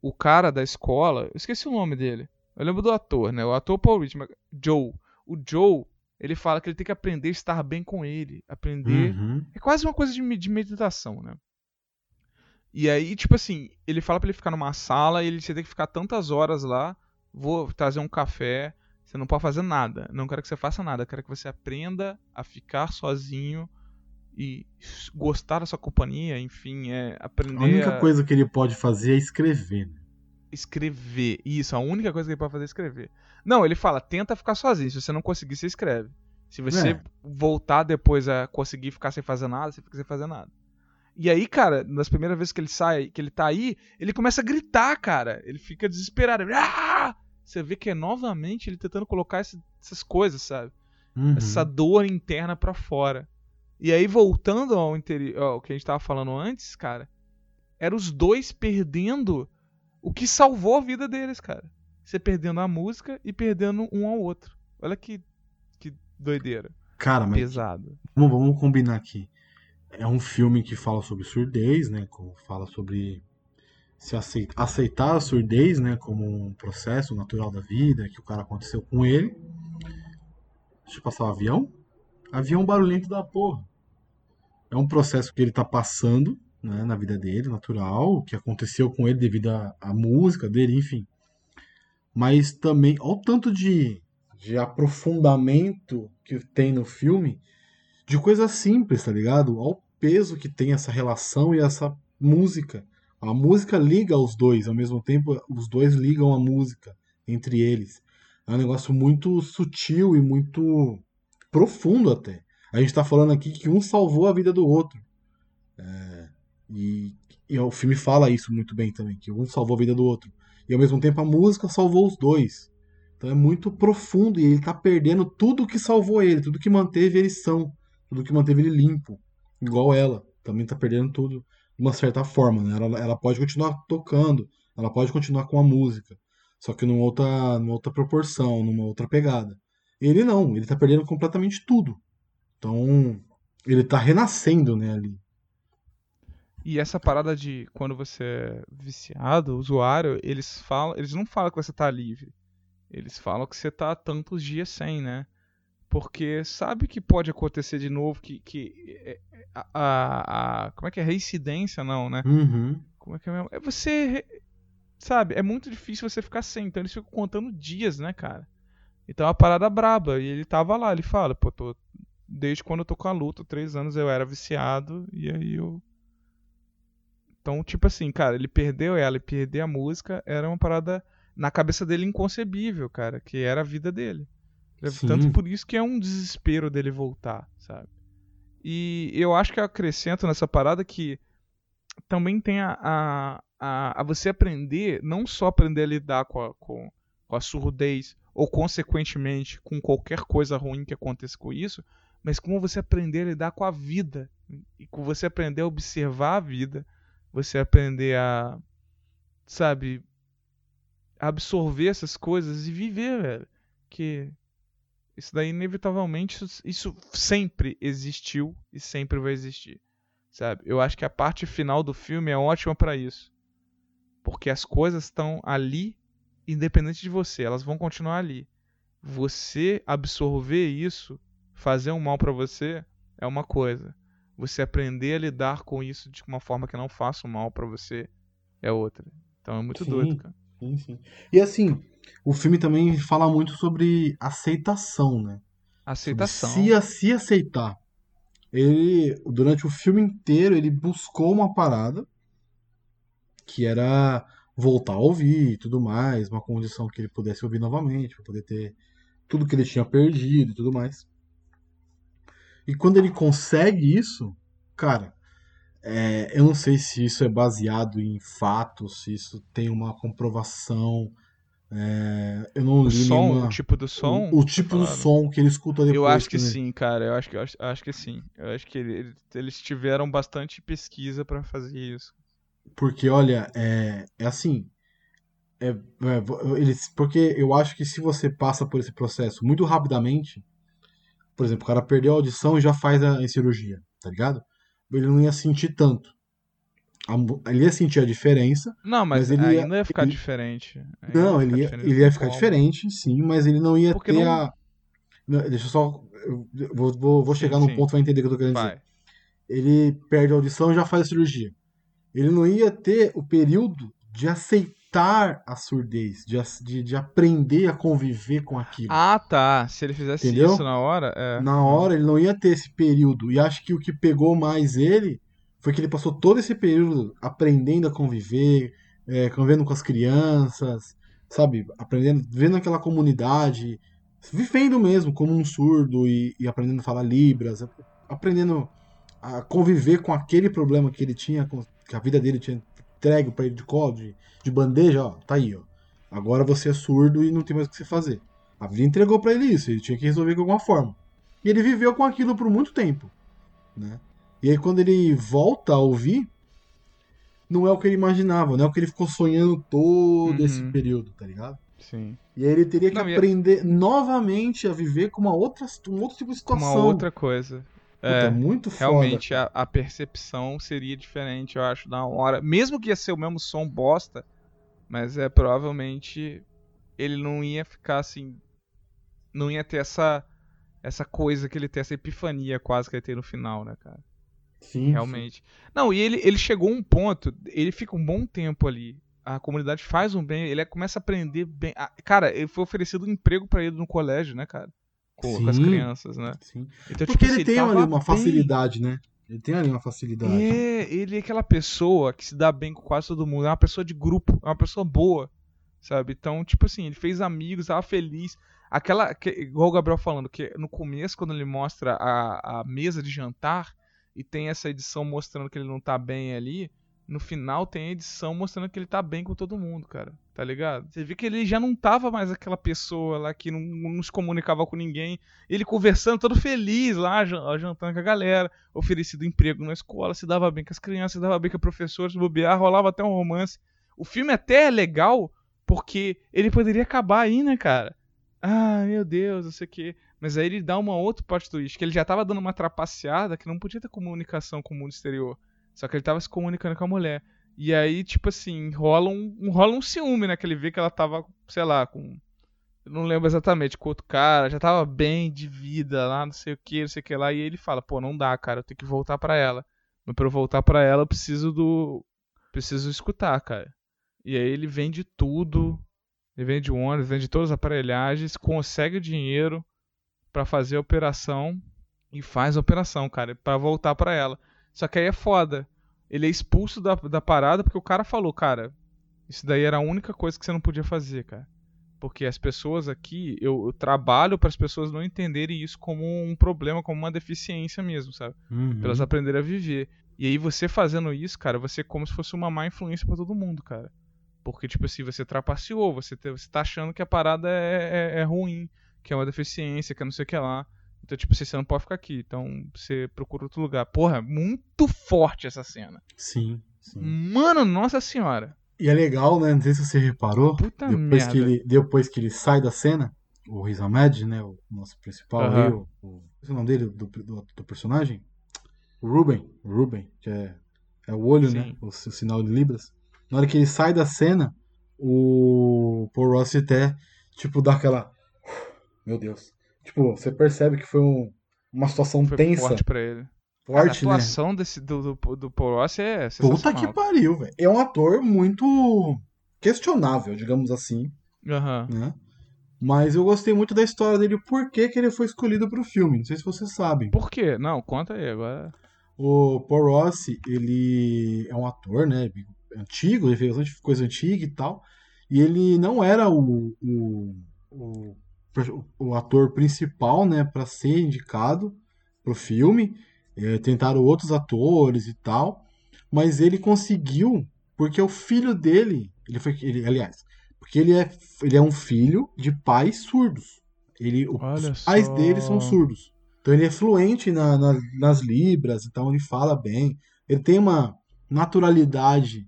o cara da escola. Eu esqueci o nome dele. Eu lembro do ator, né? O ator Paul Richmond. Joe. O Joe, ele fala que ele tem que aprender a estar bem com ele. Aprender. Uhum. É quase uma coisa de, de meditação, né? E aí, tipo assim, ele fala para ele ficar numa sala e ele você tem que ficar tantas horas lá. Vou trazer um café. Você não pode fazer nada. Não quero que você faça nada. Quero que você aprenda a ficar sozinho e gostar da sua companhia. Enfim, é aprender. A única a... coisa que ele pode fazer é escrever. Né? Escrever. Isso, a única coisa que ele pode fazer é escrever. Não, ele fala, tenta ficar sozinho. Se você não conseguir, você escreve. Se você é. voltar depois a conseguir ficar sem fazer nada, você fica sem fazer nada. E aí, cara, nas primeiras vezes que ele sai, que ele tá aí, ele começa a gritar, cara. Ele fica desesperado. Ah! Você vê que é novamente ele tentando colocar esse, essas coisas, sabe? Uhum. Essa dor interna para fora. E aí, voltando ao, ao que a gente tava falando antes, cara, eram os dois perdendo o que salvou a vida deles, cara. Você perdendo a música e perdendo um ao outro. Olha que, que doideira. Cara, mas. Pesado. Vamos, vamos combinar aqui. É um filme que fala sobre surdez, né? Fala sobre se aceitar, a surdez, né? Como um processo natural da vida, que o cara aconteceu com ele. Deixa eu passar o avião. Avião barulhento da porra. É um processo que ele tá passando né, na vida dele, natural, que aconteceu com ele devido à música dele, enfim. Mas também, olha o tanto de, de aprofundamento que tem no filme de coisa simples, tá ligado? Olha o peso que tem essa relação e essa música. A música liga os dois, ao mesmo tempo os dois ligam a música entre eles. É um negócio muito sutil e muito profundo até. A gente tá falando aqui que um salvou a vida do outro. É, e, e, o filme fala isso muito bem também, que um salvou a vida do outro. E ao mesmo tempo a música salvou os dois. Então é muito profundo e ele tá perdendo tudo que salvou ele, tudo que manteve ele são, tudo que manteve ele limpo. Igual ela, também tá perdendo tudo de uma certa forma, né? Ela, ela pode continuar tocando, ela pode continuar com a música, só que numa outra, numa outra proporção, numa outra pegada. Ele não, ele tá perdendo completamente tudo. Então, ele tá renascendo, né, ali. E essa parada de quando você é viciado, usuário, eles falam, eles não falam que você tá livre. Eles falam que você tá tantos dias sem, né? Porque sabe que pode acontecer de novo, que, que é, é, a, a, a como é que é reincidência não, né? Uhum. Como é que é mesmo? É você, sabe? É muito difícil você ficar sem, então eles ficam contando dias, né, cara? Então é uma parada braba. E ele tava lá, ele fala, pô, tô, desde quando eu tô com a luta, três anos eu era viciado, e aí eu. Então, tipo assim, cara, ele perdeu ela e perder a música era uma parada na cabeça dele inconcebível, cara, que era a vida dele. Sim. Tanto por isso que é um desespero dele voltar, sabe? E eu acho que eu acrescento nessa parada que também tem a, a, a, a você aprender, não só aprender a lidar com a, com, com a surdez, ou consequentemente com qualquer coisa ruim que aconteça com isso, mas como você aprender a lidar com a vida, e com você aprender a observar a vida, você aprender a, sabe, absorver essas coisas e viver, velho. Que isso daí, inevitavelmente, isso, sempre existiu e sempre vai existir. Sabe? Eu acho que a parte final do filme é ótima para isso. Porque as coisas estão ali, independente de você, elas vão continuar ali. Você absorver isso, fazer um mal para você, é uma coisa. Você aprender a lidar com isso de uma forma que não faça um mal para você é outra. Então é muito Sim. doido, cara. Sim, sim. E assim, o filme também fala muito sobre aceitação, né? Aceitação. Se, se aceitar. Ele, durante o filme inteiro, ele buscou uma parada que era voltar a ouvir e tudo mais, uma condição que ele pudesse ouvir novamente, para poder ter tudo que ele tinha perdido e tudo mais. E quando ele consegue isso, cara, é, eu não sei se isso é baseado em fatos, se isso tem uma comprovação. é, eu não O li som, nenhuma- o tipo do som. o, o tipo do som que ele escuta depois. Eu acho que né? sim, cara. Eu acho que, eu acho, acho que sim. Eu acho que ele- ele- eles tiveram bastante pesquisa pra fazer isso. Porque, olha, é, é assim. é- é, eles, porque eu acho que se você passa por esse processo muito rapidamente, por exemplo, o cara perdeu a audição e já faz a, a cirurgia, tá ligado? Ele não ia sentir tanto. Ele ia sentir a diferença. Não, mas, Mas ele ia- ainda ia ficar ele- diferente. Ainda Não, ele ia, diferente ele ia ficar como. diferente, sim, mas ele não ia Porque ter não- a. Não, Deixa eu só. Eu vou, vou, vou Sim, chegar num sim. ponto, vai entender o que eu tô querendo dizer. Vai. ele perde a audição e já faz a cirurgia. Ele não ia ter o período de aceitar a surdez, de, de, de aprender a conviver com aquilo. Ah, tá. Se ele fizesse Entendeu? isso na hora. É. Na hora ele não ia ter esse período. E acho que o que pegou mais ele foi que ele passou todo esse período aprendendo a conviver, é, convivendo com as crianças, sabe? Aprendendo, vendo aquela comunidade, vivendo mesmo como um surdo e, e aprendendo a falar Libras, aprendendo a conviver com aquele problema que ele tinha, com- que a vida dele tinha entregue pra ele de colo, de, de bandeja, ó, tá aí, ó. Agora você é surdo e não tem mais o que você fazer. A vida entregou pra ele isso, ele tinha que resolver de alguma forma. E ele viveu com aquilo por muito tempo, né? E aí quando ele volta a ouvir, não é o que ele imaginava, não é o que ele ficou sonhando todo Uhum. esse período, tá ligado? Sim. E aí ele teria que Não, e- aprender novamente a viver com uma outra, um outro tipo de situação. Uma outra coisa. É. muito foda. Realmente a, a percepção seria diferente, eu acho, na hora. Mesmo que ia ser o mesmo som bosta, mas é provavelmente ele não ia ficar assim. Não ia ter essa essa coisa que ele tem, essa epifania quase que ele tem no final, né, cara? Sim, Realmente. Não, e ele, ele chegou a um ponto, ele fica um bom tempo ali. A comunidade faz um bem, ele começa a aprender bem. Cara, ele foi oferecido um emprego pra ele no colégio, né, cara? Com, com as Sim. crianças, né? sim. Então, Porque tipo ele assim, tem ali uma bem. facilidade, né? Ele tem ali uma facilidade. É, ele é aquela pessoa que se dá bem com quase todo mundo. É uma pessoa de grupo, é uma pessoa boa, sabe? Então, tipo assim, ele fez amigos, tava feliz. Aquela, que, igual o Gabriel falando, que no começo, quando ele mostra a, a mesa de jantar e tem essa edição mostrando que ele não tá bem ali, no final tem a edição mostrando que ele tá bem com todo mundo, cara. Tá ligado? Você vê que ele já não tava mais aquela pessoa lá que não, não se comunicava com ninguém. Ele conversando todo feliz lá, jan- jantando com a galera oferecido emprego na escola, se dava bem com as crianças, se dava bem com a professora, se bobear, rolava até um romance. O filme até é legal porque ele poderia acabar aí, né, cara? Ah, meu Deus, não sei o quê. Mas aí ele dá uma outra plot twist, que ele já tava dando uma trapaceada que não podia ter comunicação com o mundo exterior. Só que ele tava se comunicando com a mulher. E aí, tipo assim, rola um, rola um ciúme, né? Que ele vê que ela tava, sei lá, com. Eu não lembro exatamente, com outro cara, já tava bem de vida lá, não sei o que, não sei o que lá. E ele fala, pô, não dá, cara, eu tenho que voltar pra ela. Mas pra eu voltar pra ela, eu preciso do. Preciso escutar, cara. E aí ele vende tudo. Ele vende ônibus, vende todas as aparelhagens, consegue o dinheiro para fazer a operação e faz a operação, cara, para voltar para ela. Só que aí é foda. Ele é expulso da, da parada porque o cara falou, cara, isso daí era a única coisa que você não podia fazer, cara. Porque as pessoas aqui, eu, eu trabalho para as pessoas não entenderem isso como um problema, como uma deficiência mesmo, sabe? Uhum. Pra elas aprenderem a viver. E aí você fazendo isso, cara, você é como se fosse uma má influência para todo mundo, cara. Porque, tipo assim, você trapaceou, você, te, você tá achando que a parada é, é, é ruim, que é uma deficiência, que é não sei o que lá. Então, tipo assim, você não pode ficar aqui. Então, você procura outro lugar. Porra, muito forte essa cena. Sim, sim. Mano, nossa senhora. E é legal, né? Não sei se você reparou. Puta depois, merda. que ele, depois que ele sai da cena, o Riz Ahmed, né? O nosso principal aí, o, o, é o nome dele, do, do, do personagem? O Ruben. O Ruben, que é, é o olho, Sim. né? O, s- sinal de Libras. Na hora que ele sai da cena, o Paul Ross até, tipo, dá aquela. Meu Deus. Tipo, você percebe que foi um- uma situação Foi tensa, forte pra ele. Cara, a forte, né? atuação desse, do, do, do Paul Ross é Puta que pariu, velho. É um ator muito questionável, digamos assim, Aham. né? Mas eu gostei muito da história dele, por que, que ele foi escolhido pro filme. Não sei se vocês sabem. Por quê? Não, conta aí agora. O Paul Rossi, ele é um ator, né? Antigo, ele fez bastante coisa antiga e tal. E ele não era o, o, o, o ator principal, né? Pra ser indicado pro filme. É, tentaram outros atores e tal. Mas ele conseguiu, porque o filho dele. Ele foi. Ele, aliás, porque ele é, ele é um filho de pais surdos. Ele, Olha os pais só. dele são surdos. Então ele é fluente na- na- nas libras, então ele fala bem. Ele tem uma naturalidade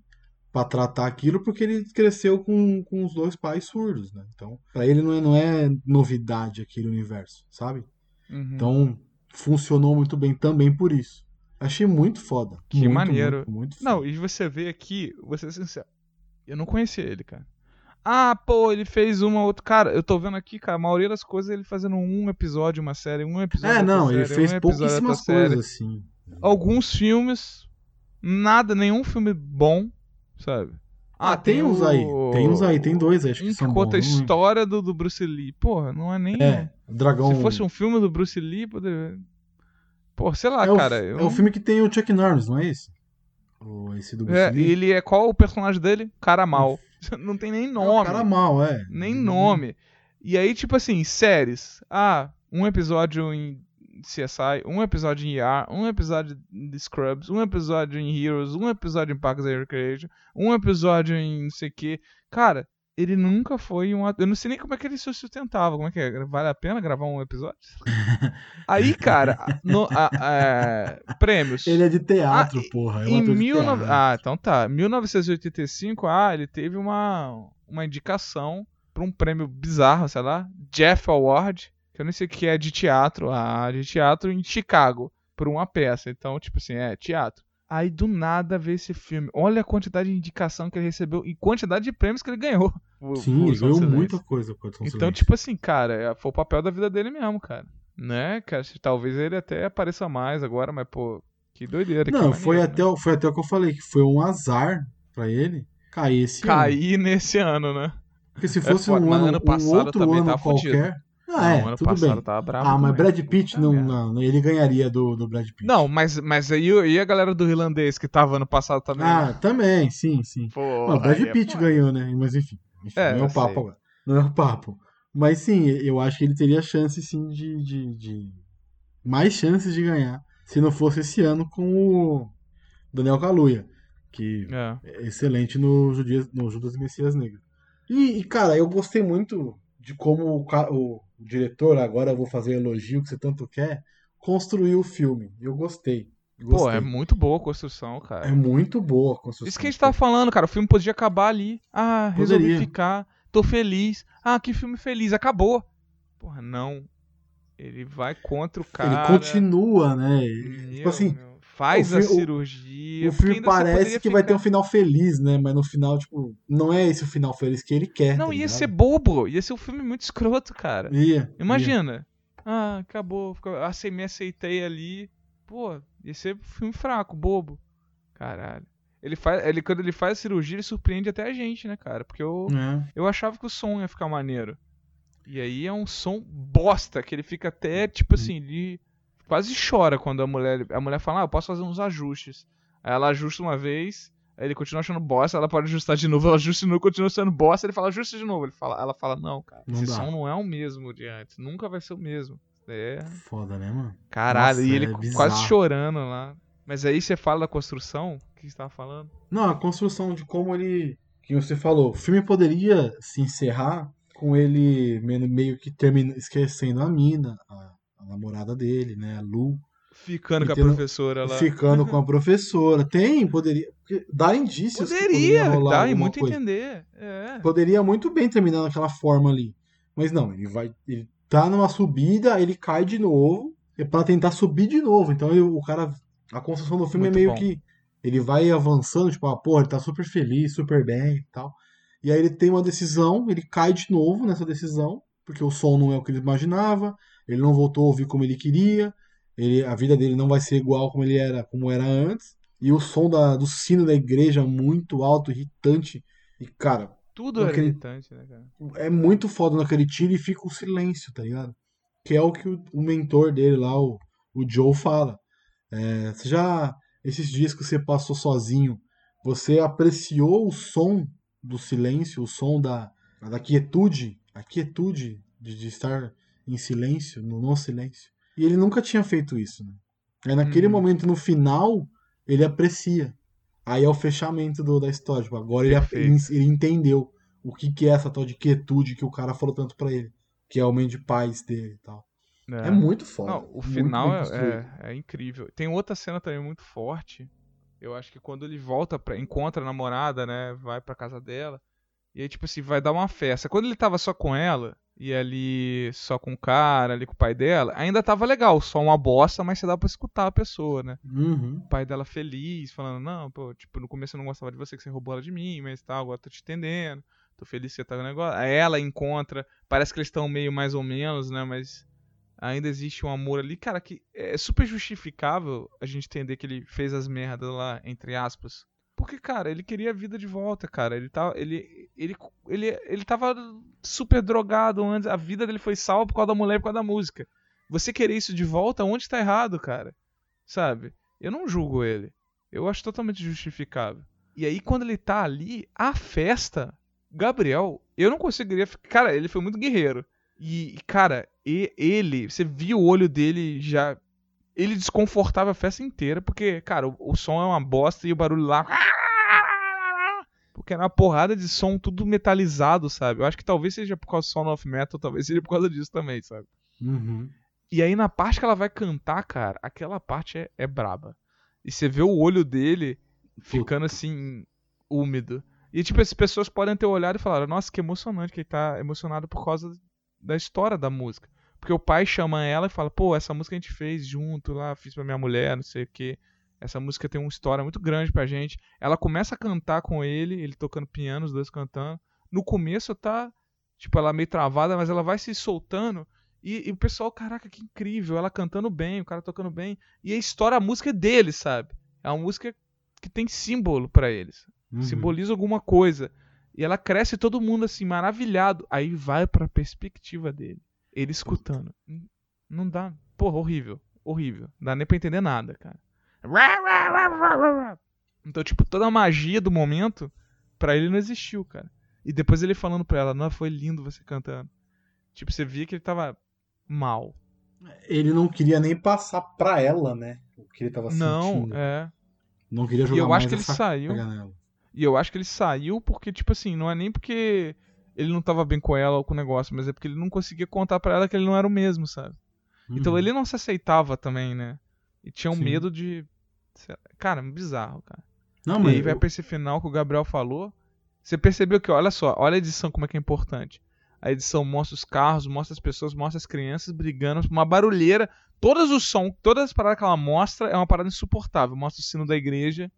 para tratar aquilo porque ele cresceu com, com os dois pais surdos, né? Então, para ele não é, não é novidade aquele universo, sabe? Uhum. Então, funcionou muito bem também por isso. Achei muito foda. Que Muito, maneiro. Muito, muito Não, foda. e você vê aqui, vou ser sincero, eu não conhecia ele, cara. Ah, pô, ele fez uma outra. Cara, eu tô vendo aqui, cara, a maioria das coisas ele fazendo um episódio, uma série, um episódio. É, não, ele série, fez um pouquíssimas outra série. coisas assim. Alguns filmes, nada, nenhum filme bom, sabe? Ah, tem uns aí. Tem uns aí, tem dois, acho que Um são que conta a bons. não lembro. história do, do Bruce Lee. Porra, não é nem. É, o Dragão. Se fosse um filme do Bruce Lee, poderia. Pô, sei lá, é, o, cara. é eu o filme que tem o Chuck Norris, não é esse? O, esse do Bruce É, Lee? ele é qual o personagem dele? Cara mal. [laughs] Não tem nem É o nome. cara mal, é. Nem nome. E aí, tipo assim, séries. Ah, um episódio em CSI, um episódio em ER, um episódio de Scrubs, um episódio em Heroes, um episódio em Parks and Recreation, um episódio em não sei o que. Cara, ele nunca foi um ator. Eu não sei nem como é que ele se sustentava. Como é que é? Vale a pena gravar um episódio? [laughs] aí, cara, no, a- a- prêmios. Ele é de teatro, Ah, porra. É Em 19... teatro. Ah, então tá. 1985, ah, ele teve uma, uma indicação pra um prêmio bizarro, sei lá, Jeff Award, que eu nem sei o que é de teatro, ah, de teatro em Chicago, por uma peça. Então, tipo assim, é teatro. Aí do nada veio esse filme. Olha a quantidade de indicação que ele recebeu e quantidade de prêmios que ele ganhou. Sim, ele ganhou Silêncio. muita coisa com Então, Silêncio. tipo assim, cara, é- foi o papel da vida dele mesmo, cara. Né, cara? Talvez ele até apareça mais agora, mas, pô, que doideira. que Não, foi, maneiro, né? até, o- foi até o que eu falei, que foi um azar pra ele cair esse ano. cair nesse ano, né? Porque se fosse foda, um, ano, ano um passado outro também ano tava fudido. Ah, é, ano tudo passado bem. tava bravo. Ah, mas. Brad Pitt, não, não, ele ganharia do, do Brad Pitt. Não, mas, mas aí e a galera do irlandês que tava ano passado também. Ah, também, sim, sim. Pô, o Brad é Pitt foda. ganhou, né? Mas enfim, enfim, É, não é o papo sei. agora. Não é o papo. Mas sim, eu acho que ele teria chance, sim, de, de, de- Mais chances de ganhar se não fosse esse ano com o Daniel Kaluuya, que É. é excelente no Judas, no Judas e Messias Negro. E, e, cara, eu gostei muito de como o, ca- o diretor, agora eu vou fazer elogio que você tanto quer, construiu o filme. Eu gostei. Pô, gostei. é muito boa a construção, cara. É muito boa a construção. Isso que a gente tava falando, cara. O filme podia acabar ali. Ah, resolvi Poderia. ficar. Tô feliz. Ah, que filme feliz. Acabou. Porra, não. Ele vai contra o cara. Ele continua, né? Meu, tipo assim, meu. Faz O a cirurgia. O filme parece que vai ter um ficar- final feliz, né? Mas no final, tipo, não é esse o final feliz que ele quer. Não, tá ia ligado? ser bobo. Ia ser um filme muito escroto, cara. Ia. Imagina. Ah, acabou. acei- Me aceitei ali. Pô, ia ser um filme fraco, bobo. Caralho. Ele faz, ele, quando ele faz a cirurgia, ele surpreende até a gente, né, cara? Porque eu, ia. É. eu achava que o som ia ficar maneiro. E aí é um som bosta, que ele fica até, tipo assim, ele quase chora quando a mulher. A mulher fala, ah, eu posso fazer uns ajustes. Aí ela ajusta uma vez, aí ele continua achando bosta, ela pode ajustar de novo, ela ajusta de novo, continua sendo bosta, ele fala, ajusta de novo. Ele fala, ela fala, não, cara, Não esse dá. som não é o mesmo de antes, nunca vai ser o mesmo. É. Foda, né, mano? Caralho, Nossa, e ele é quase chorando lá. Mas aí você fala da construção, o que você tava falando? Não, a construção de como ele. Que você falou, o filme poderia se encerrar com ele me- meio que termina, esquecendo a mina, a, a namorada dele, né? A Lu, Ficando com a professora lá. ficando com a professora. Tem, poderia. Dá indícios Poderia, dá e alguma muito coisa. entender. É. Poderia muito bem terminar daquela forma ali. Mas não, ele vai. Ele tá numa subida, ele cai de novo. É pra tentar subir de novo. Então ele- o cara. A construção do filme Muito é meio bom. que. Ele vai avançando, tipo, ah, porra, ele tá super feliz, super bem e tal. E aí ele tem uma decisão, ele cai de novo nessa decisão, porque o som não é o que ele imaginava, ele não voltou a ouvir como ele queria, ele, a vida dele não vai ser igual como ele era, como era antes. E o som da, do sino da igreja muito alto, irritante. E, cara, Tudo é Aquele- irritante, né, cara? é muito foda naquele tiro e fica o silêncio, tá ligado? Que é o que o, o mentor dele lá, o, o Joe, fala. É, você já, esses dias que você passou sozinho, você apreciou o som do silêncio, o som da, da quietude, a quietude de, de estar em silêncio, no não silêncio. E ele nunca tinha feito isso, né? Aí naquele Uhum. momento, no final, ele aprecia. Aí é o fechamento do- da história. Tipo, agora ele, ele entendeu o que, que é essa tal de quietude que o cara falou tanto pra ele. Que é o momento de paz dele e tal. É, muito foda. Não, o muito final é, é, é incrível. Tem outra cena também muito forte. Eu acho que quando ele volta, pra, encontra a namorada, né? Vai pra casa dela. E aí, tipo assim, vai dar uma festa. Quando ele tava só com ela, e ali só com o cara, ali com o pai dela, ainda tava legal. Só uma bosta, mas você dá pra escutar a pessoa, né? Uhum. o pai dela feliz, falando, não, pô, tipo, no começo eu não gostava de você, que você roubou ela de mim, mas tal, agora tô te entendendo, tô feliz que você tá no negócio. Aí ela encontra, parece que eles estão meio mais ou menos, né, mas ainda existe um amor ali, cara, que é super justificável a gente entender que ele fez as merdas lá, entre aspas. Porque, cara, ele queria a vida de volta, cara. Ele tava, ele, ele, ele, ele tava super drogado antes. A vida dele foi salva por causa da mulher, por causa da música. Você querer isso de volta, onde tá errado, cara? Sabe? Eu não julgo ele. Eu acho totalmente justificável. E aí, quando ele tá ali, a festa, Gabriel, eu não conseguiria. Cara, ele foi muito guerreiro. E, cara, ele, você viu o olho dele já. Ele desconfortava a festa inteira, porque, cara, o, o som é uma bosta e o barulho lá. Porque era uma porrada de som tudo metalizado, sabe? Eu acho que talvez seja por causa do Sound of Metal, talvez seja por causa disso também, sabe? Uhum. E aí na parte que ela vai cantar, cara, aquela parte é, é braba. E você vê o olho dele ficando assim, úmido. E tipo, as pessoas podem ter olhado e falar, nossa, que emocionante que ele tá emocionado por causa da história da música. Porque o pai chama ela e fala, pô, essa música a gente fez junto lá, fiz pra minha mulher, não sei o que. Essa música tem uma história muito grande pra gente. Ela começa a cantar com ele, ele tocando piano, os dois cantando. No começo tá, tipo, ela meio travada, mas ela vai se soltando. E, e o pessoal, caraca, que incrível, ela cantando bem, o cara tocando bem. E a história, a música é deles, sabe? É uma música que tem símbolo pra eles. Uhum. Simboliza alguma coisa. E ela cresce todo mundo assim, maravilhado. Aí vai pra perspectiva dele. Ele escutando. Não dá. Porra, horrível. Horrível. Não dá nem pra entender nada, cara. Então, tipo, toda a magia do momento, pra ele não existiu, cara. E depois ele falando pra ela, não, foi lindo você cantando. Tipo, você via que ele tava mal. Ele não queria nem passar pra ela, né? O que ele tava Não, sentindo. é. Não queria E jogar eu mais acho que ele saiu. E eu acho que ele saiu porque, tipo assim, não é nem porque ele não tava bem com ela ou com o negócio, mas é porque ele não conseguia contar pra ela que ele não era o mesmo, sabe? Então Uhum. ele não se aceitava também, né? E tinha um Sim. medo de. Cara, bizarro, cara. Não, e mas aí vai eu- pra esse final que o Gabriel falou. Você percebeu que, olha só, olha a edição como é que é importante. A edição mostra os carros, mostra as pessoas, mostra as crianças brigando, uma barulheira, todos os sons, todas as paradas que ela mostra é uma parada insuportável. Mostra o sino da igreja.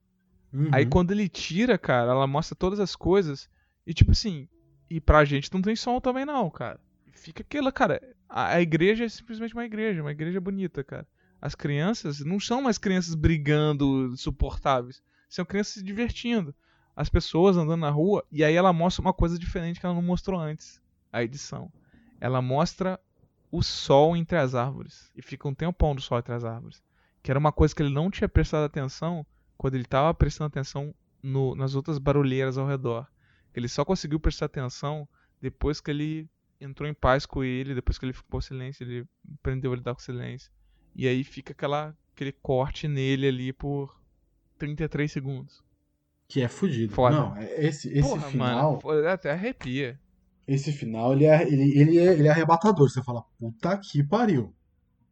Uhum. Aí quando ele tira, cara, ela mostra todas as coisas. E tipo assim, e pra gente não tem som também não, cara. Fica aquela, cara, a, a igreja é simplesmente uma igreja, uma igreja bonita, cara. As crianças não são mais crianças brigando, insuportáveis. São crianças se divertindo. As pessoas andando na rua, e aí ela mostra uma coisa diferente que ela não mostrou antes. A edição. Ela mostra o sol entre as árvores. E fica um tempão do sol entre as árvores. Que era uma coisa que ele não tinha prestado atenção quando ele estava prestando atenção no, nas outras barulheiras ao redor. Ele só conseguiu prestar atenção depois que ele entrou em paz com ele, depois que ele ficou silêncio, ele aprendeu a lidar com o silêncio. E aí fica aquela, aquele corte nele ali por 33 segundos. Que é fudido. Foda. Não, é- esse, esse Porra, final. mano, até arrepia. Esse final, ele é, ele, ele, é, ele é arrebatador. Você fala, puta que pariu.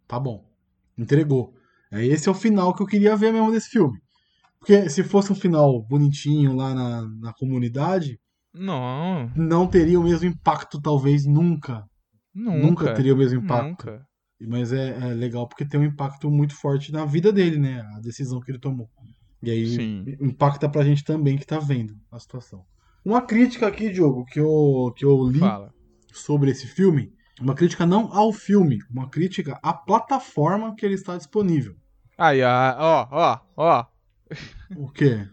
Tá bom. Entregou. É, esse é o final que eu queria ver mesmo desse filme. Porque se fosse um final bonitinho lá na, na comunidade, Não, não teria o mesmo impacto, talvez, nunca. nunca. Nunca teria o mesmo impacto. Nunca. Mas é, é legal porque tem um impacto muito forte na vida dele, né? A decisão que ele tomou. E aí Sim. impacta pra gente também que tá vendo a situação. Uma crítica aqui, Diogo, que eu, que eu li Fala. sobre esse filme, uma crítica não ao filme, uma crítica à plataforma que ele está disponível. Aí, ó, ó, ó, ó. O quê?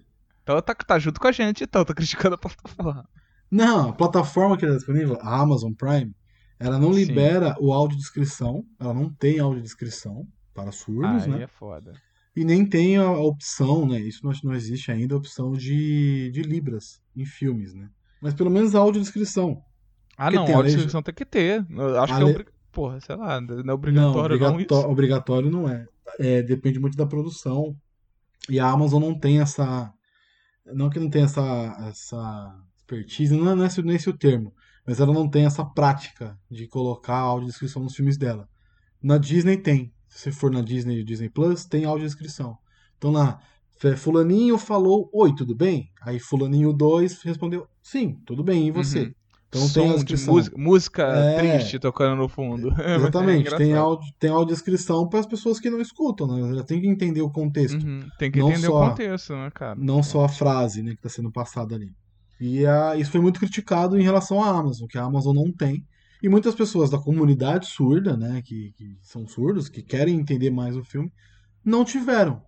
Então tá, tá junto com a gente, então, tá criticando a plataforma. Não, a plataforma que está disponível, a Amazon Prime, ela não Sim. libera o audiodescrição, ela não tem audiodescrição para surdos, Aí né? é foda. E nem tem a a opção, né? Isso não, não existe ainda, a opção de, de Libras em filmes, né? Mas pelo menos a audiodescrição. Ah, Porque não, tem a audiodescrição tem que ter. Eu acho A que é obri... Porra, sei lá, não é Não, obrigatório não, obrigato- isso. obrigatório não é. É, Depende muito da produção. E a Amazon não tem essa. Não que não tenha essa, essa expertise, não é não é esse, não é esse o termo. Mas ela não tem essa prática de colocar audiodescrição nos filmes dela. Na Disney tem. Se você for na Disney Disney Plus, tem audiodescrição. Então lá, F- Fulaninho falou: Oi, tudo bem? Aí Fulaninho 2 respondeu: Sim, tudo bem, e você? Uhum. Então Som tem a de descrição. música, música É. triste tocando no fundo. [laughs] É Exatamente, tem, engraçado. áudio, tem audiodescrição para as pessoas que não escutam, né? Ela tem que entender o contexto, Uhum, Tem que Não entender só- o contexto, né, cara? não só a frase né, que está sendo passada ali. E a- isso foi muito criticado em relação à Amazon, que a Amazon não tem. E muitas pessoas da comunidade surda, né, que, que são surdos, que querem entender mais o filme, não tiveram.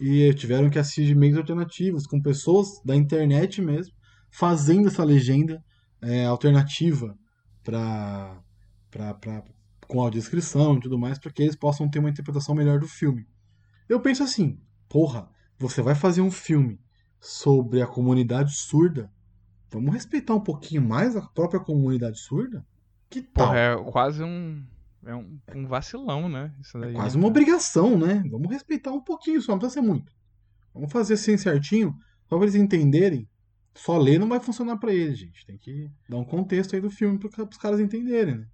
E tiveram que assistir meios alternativos, com pessoas da internet mesmo, fazendo essa legenda é, alternativa para com audiodescrição e tudo mais, para que eles possam ter uma interpretação melhor do filme. Eu penso assim, porra, você vai fazer um filme sobre a comunidade surda, vamos respeitar um pouquinho mais a própria comunidade surda? Que tal? Porra, é quase um. É um, um vacilão, né? Isso daí, É quase né, uma obrigação, né? Vamos respeitar um pouquinho só, não precisa ser muito. Vamos fazer assim certinho, só pra eles entenderem. Só ler não vai funcionar pra eles, gente. Tem que dar um contexto aí do filme para os caras entenderem, né?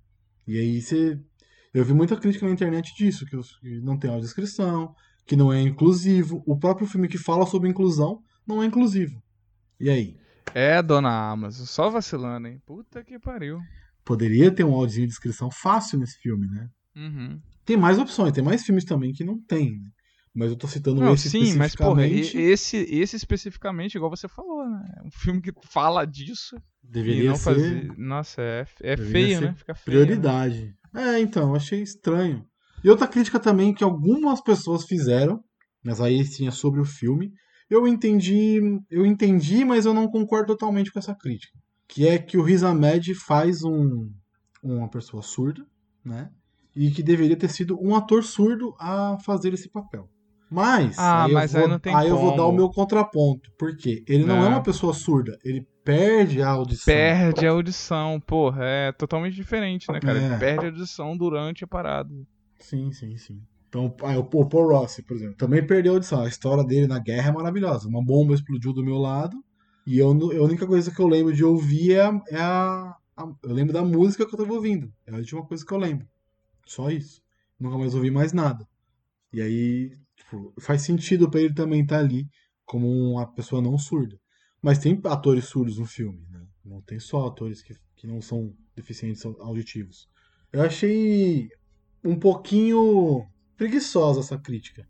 E aí você. Eu vi muita crítica na internet disso, que, não tem audiodescrição, que não é inclusivo. O próprio filme que fala sobre inclusão não é inclusivo. E aí? É, dona Amazon, só vacilando, hein? Puta que pariu. Poderia ter um áudiozinho de descrição fácil nesse filme, né? Uhum. Tem mais opções, tem mais filmes também que não tem, né? Mas eu tô citando Não, esse sim, mas porra, e- especificamente. esse, esse especificamente, igual você falou, né? É um filme que fala disso deveria não ser fazer. Nossa, é, é feio, né? Fica feio. né? prioridade. É, então, eu achei estranho. E outra crítica também que algumas pessoas fizeram, mas aí sim é sobre o filme. Eu entendi, eu entendi, mas eu não concordo totalmente com essa crítica. Que é que o Riz Ahmed faz um, uma pessoa surda, né? E que deveria ter sido um ator surdo a fazer esse papel. Mas, Ah, aí, mas eu aí vou, não aí eu vou dar o meu contraponto. Por quê? Ele não, é Não. uma pessoa surda, ele perde a audição. Perde a audição, porra. É totalmente diferente, né, cara? É. Ele perde a audição durante a parada. Sim, sim, sim. Então, aí, o Paul Rossi, por exemplo, também perdeu a audição. A história dele na guerra é maravilhosa. Uma bomba explodiu do meu lado e eu, não- a única coisa que eu lembro de ouvir é, a, é a- a- Eu lembro da música que eu tava ouvindo. É a última coisa que eu lembro. Só isso. Nunca mais ouvi mais nada. E aí, tipo, faz sentido pra ele também estar ali como uma pessoa não surda. Mas tem atores surdos no filme, né? Não tem só atores que, que não são deficientes auditivos. Eu achei um pouquinho preguiçosa essa crítica.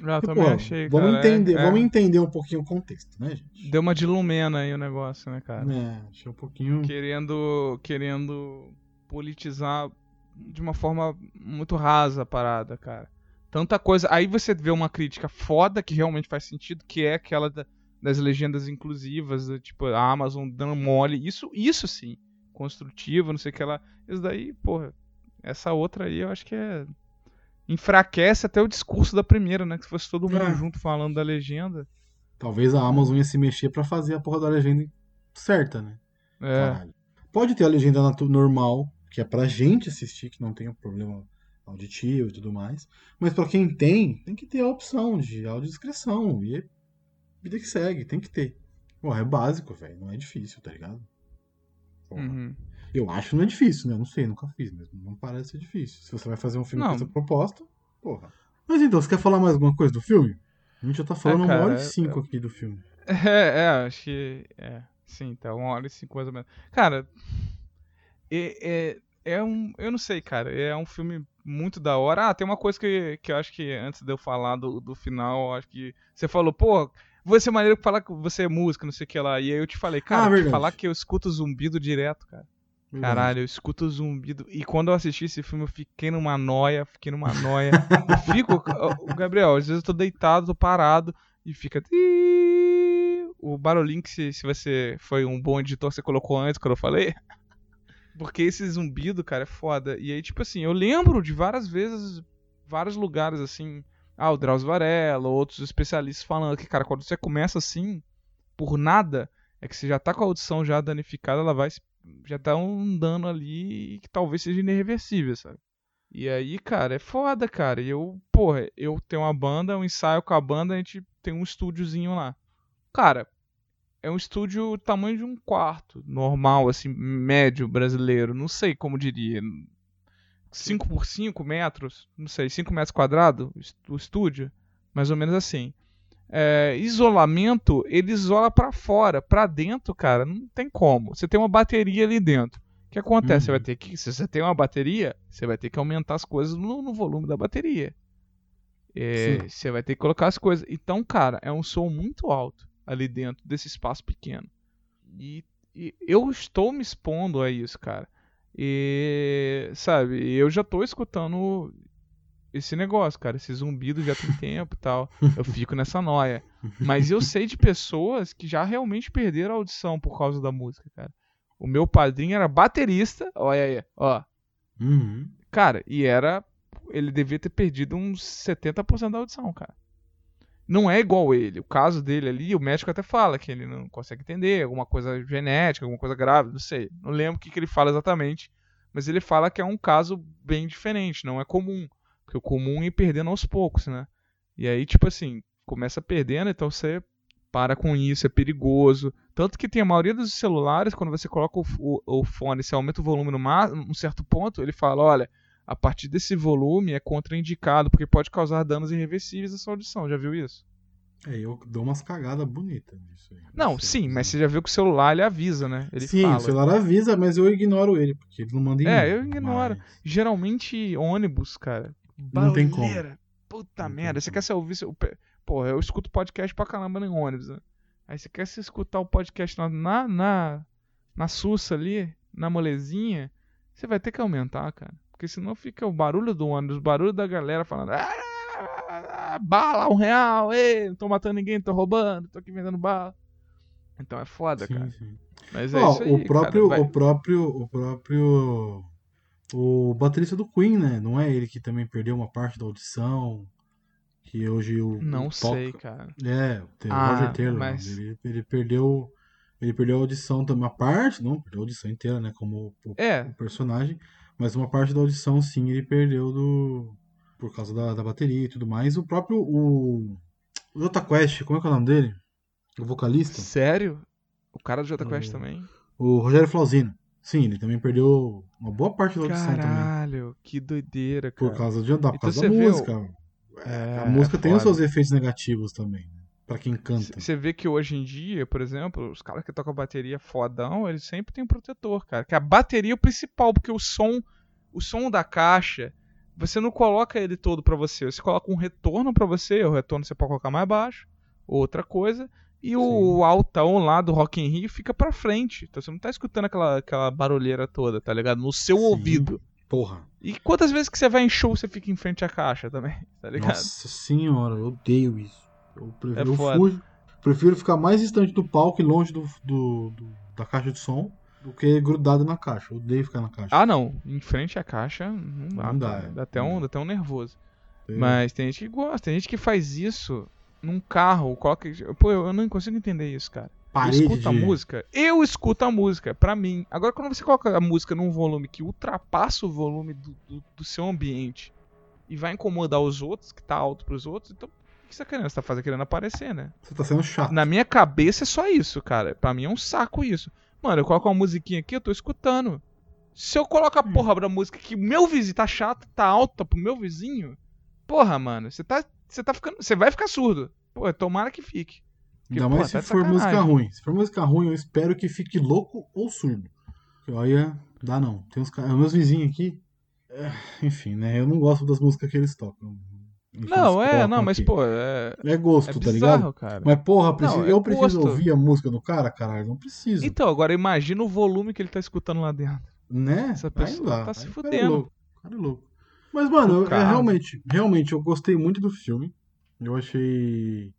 Eu Porque, também pô, achei, vamos cara, é- entender, é. vamos entender um pouquinho o contexto, né, gente? Deu uma de Lumena aí o negócio, né, cara? É, achei um pouquinho. Querendo, querendo politizar de uma forma muito rasa a parada, cara. Tanta coisa. Aí você vê uma crítica foda que realmente faz sentido, que é aquela da- das legendas inclusivas, do tipo, a Amazon dando mole. Isso, isso sim. Construtivo, não sei o que lá. Isso daí, porra. Essa outra aí eu acho que é. Enfraquece até o discurso da primeira, né? Que se fosse todo mundo É. junto falando da legenda. Talvez a Amazon ia se mexer pra fazer a porra da legenda certa, né? É. Caralho. Pode ter a legenda normal, que é pra gente assistir, que não tem um problema auditivo e tudo mais. Mas pra quem tem, tem que ter a opção de audiodescrição. E é vida que segue, tem que ter. Porra, é básico, velho. Não é difícil, tá ligado? Uhum. Eu acho que não é difícil, né? Eu não sei, nunca fiz, mas não parece ser difícil. Se você vai fazer um filme Não. com essa proposta, porra. Mas então, você quer falar mais alguma coisa do filme? A gente já tá falando É, cara, uma hora e é- cinco aqui do filme. [laughs] É, é, acho que. É, sim, tá uma hora e cinco mais ou menos. Cara, é, é, é um. Eu não sei, cara. É um filme muito da hora. Ah, tem uma coisa que, que eu acho que antes de eu falar do, do final, eu acho que. Você falou, pô, vai ser maneiro falar que você é música, não sei o que lá. E aí eu te falei, cara, Ah, falar que eu escuto zumbido direto, cara. Caralho, eu escuto zumbido. E quando eu assisti esse filme, eu fiquei numa noia, fiquei numa noia. [laughs] eu fico, ô, Gabriel, às vezes eu tô deitado, tô parado e fica. O barulhinho que se, se você foi um bom editor, você colocou antes quando eu falei. Porque esse zumbido, cara, é foda. E aí, tipo assim, eu lembro de várias vezes, vários lugares assim. Ah, o Drauzio Varela, outros especialistas falando que, cara, quando você começa assim, por nada, é que você já tá com a audição já danificada, ela vai já tá um dano ali que talvez seja irreversível, sabe? E aí, cara, é foda, cara. E eu, porra, eu tenho uma banda, um ensaio com a banda, a gente tem um estúdiozinho lá. Cara, é um estúdio tamanho de um quarto, normal, assim, médio brasileiro. Não sei como diria. 5 por 5 metros, não sei, 5 metros quadrados o estúdio, mais ou menos assim. É, isolamento, ele isola pra fora, pra dentro, cara, não tem como. Você tem uma bateria ali dentro. O que acontece? Você Uhum. vai ter que, se você tem uma bateria, você vai ter que aumentar as coisas no, no volume da bateria. É, você vai ter que colocar as coisas. Então, cara, é um som muito alto ali dentro desse espaço pequeno. E, e eu estou me expondo a isso, cara. E, sabe, eu já tô escutando esse negócio, cara. Esse zumbido já tem tempo e tal. Eu fico nessa noia. Mas eu sei de pessoas que já realmente perderam a audição por causa da música, cara. O meu padrinho era baterista. Olha aí, ó. Uhum. Cara, e era. Ele devia ter perdido uns 70% da audição, cara. Não é igual ele. O caso dele ali, o médico até fala que ele não consegue entender, alguma coisa genética, alguma coisa grave, não sei. Não lembro o que, que ele fala exatamente. Mas ele fala que é um caso bem diferente, não é comum. Porque o comum é ir perdendo aos poucos, né? E aí, tipo assim, começa perdendo, então você para com isso, é perigoso. Tanto que tem a maioria dos celulares, quando você coloca o, o, o fone, você aumenta o volume no num certo ponto, ele fala, olha, a partir desse volume é contraindicado, porque pode causar danos irreversíveis à sua audição. Já viu isso? É, eu dou umas cagadas bonitas nisso aí. Não, Isso sim, mas você já viu que o celular ele avisa, né? Ele Sim, fala. o celular avisa, mas eu ignoro ele, porque ele não manda em É, eu ignoro. mas- Geralmente ônibus, cara. Não tem como. Puta Não merda. Você quer se ouvir. seu- pe- Porra, eu escuto podcast pra caramba em ônibus, né? Aí você quer se escutar o podcast na, na, na, na sussa ali, na molezinha, você vai ter que aumentar, cara. Porque senão fica o barulho do ônibus, o barulho da galera falando. "Ah, bala, um real, ei, não tô matando ninguém, tô roubando, tô aqui vendendo bala. Então é foda, Sim, cara. sim. Mas é Ó, isso aí, o próprio, cara, o próprio, o próprio, o baterista do Queen, né? Não é ele que também perdeu uma parte da audição, que hoje o Não o sei, toca- cara. É, tem o Ah, Roger Taylor, mas- ele, ele perdeu, ele perdeu a audição também, uma parte, não, perdeu a audição inteira, né? Como o, É, o personagem, mas uma parte da audição sim ele perdeu do por causa da, da bateria e tudo mais. O próprio o, o Jota Quest, como é que é o nome dele? O vocalista? sério? O cara do Jota Quest O- também? O Rogério Flauzino. Sim, ele também perdeu uma boa parte da audição também. Caralho, que doideira, cara. Por causa, de, da, por Então causa da música. É, a música é tem os seus efeitos negativos também. Pra quem canta. Você vê que hoje em dia, por exemplo, os caras que tocam bateria fodão, eles sempre têm um protetor, cara. Que a bateria é o principal, porque o som, o som da caixa você não coloca ele todo pra você, você coloca um retorno pra você, o retorno você pode colocar mais baixo, outra coisa, e o altão lá do Rock in Rio fica pra frente. Então você não tá escutando aquela, aquela barulheira toda, tá ligado? No seu Sim. ouvido. Porra. E quantas vezes que você vai em show você fica em frente à caixa também, [laughs] tá ligado? Nossa senhora, eu odeio isso. Eu prefiro, É eu fujo- prefiro ficar mais distante do palco e longe do, do- do- da caixa de som do que grudado na caixa. Eu odeio ficar na caixa. Ah, não. Em frente à caixa, não dá. Não dá, é. Dá até, um, dá. até um nervoso. Eu- Mas tem gente que gosta, tem gente que faz isso num carro, coloca. Pô, eu não consigo entender isso, cara. Parede eu escuto a música, eu escuto a música, pra mim. Agora, quando você coloca a música num volume que ultrapassa o volume do, do, do seu ambiente e vai incomodar os outros, que tá alto pros outros, então que você tá querendo? Você tá fazendo, querendo aparecer, né? Você tá sendo chato. Na minha cabeça é só isso, cara. Pra mim é um saco isso. Mano, eu coloco uma musiquinha aqui, eu tô escutando. Se eu coloco a Hum. porra da música que o meu vizinho tá chato, tá alta pro meu vizinho, porra, mano, você tá, você tá ficando, você vai ficar surdo. Pô, tomara que fique. Porque, Ainda mais tá se de for música sacanagem. ruim. Se for música ruim, eu espero que fique louco ou surdo. Porque olha, dá não. Tem uns caras. Meus vizinhos aqui. é, enfim, né? Eu não gosto das músicas que eles tocam. Não, é, não, mas aqui. pô, é, É gosto, é tá bizarro, ligado? cara. Mas porra, preciso- Não, é eu preciso gosto. ouvir a música do cara, caralho. Não preciso. Então, agora imagina o volume que ele tá escutando lá dentro. né? essa pessoa dá. tá se fudendo. É louco. o cara é louco. Mas, mano, No eu- é, realmente, realmente, eu gostei muito do filme. Eu achei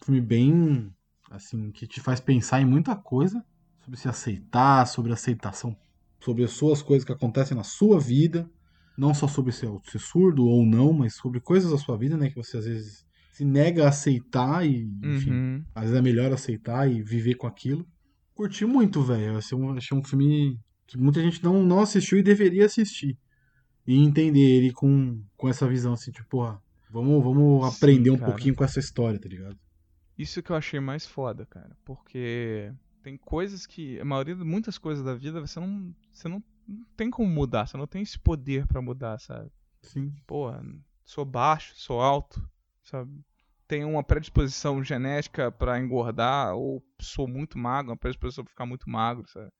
um filme bem, assim, que te faz pensar em muita coisa. Sobre se aceitar, sobre aceitação, sobre as suas coisas que acontecem na sua vida. Não só sobre ser, ser surdo ou não, mas sobre coisas da sua vida, né? Que você às vezes se nega a aceitar e, enfim, Uhum. às vezes é melhor aceitar e viver com aquilo. Curti muito, velho. Achei um, achei um filme que muita gente não, não assistiu e deveria assistir. E entender ele com, com essa visão, assim, tipo, porra, vamos, vamos Sim, aprender um cara. pouquinho com essa história, tá ligado? Isso que eu achei mais foda, cara. Porque tem coisas que. A maioria, muitas coisas da vida você não. Você não, não tem como mudar. Você não tem esse poder pra mudar, sabe? Sim. Porra, sou baixo, sou alto, sabe? Tenho uma predisposição genética pra engordar, ou sou muito magro, uma predisposição pra ficar muito magro, sabe?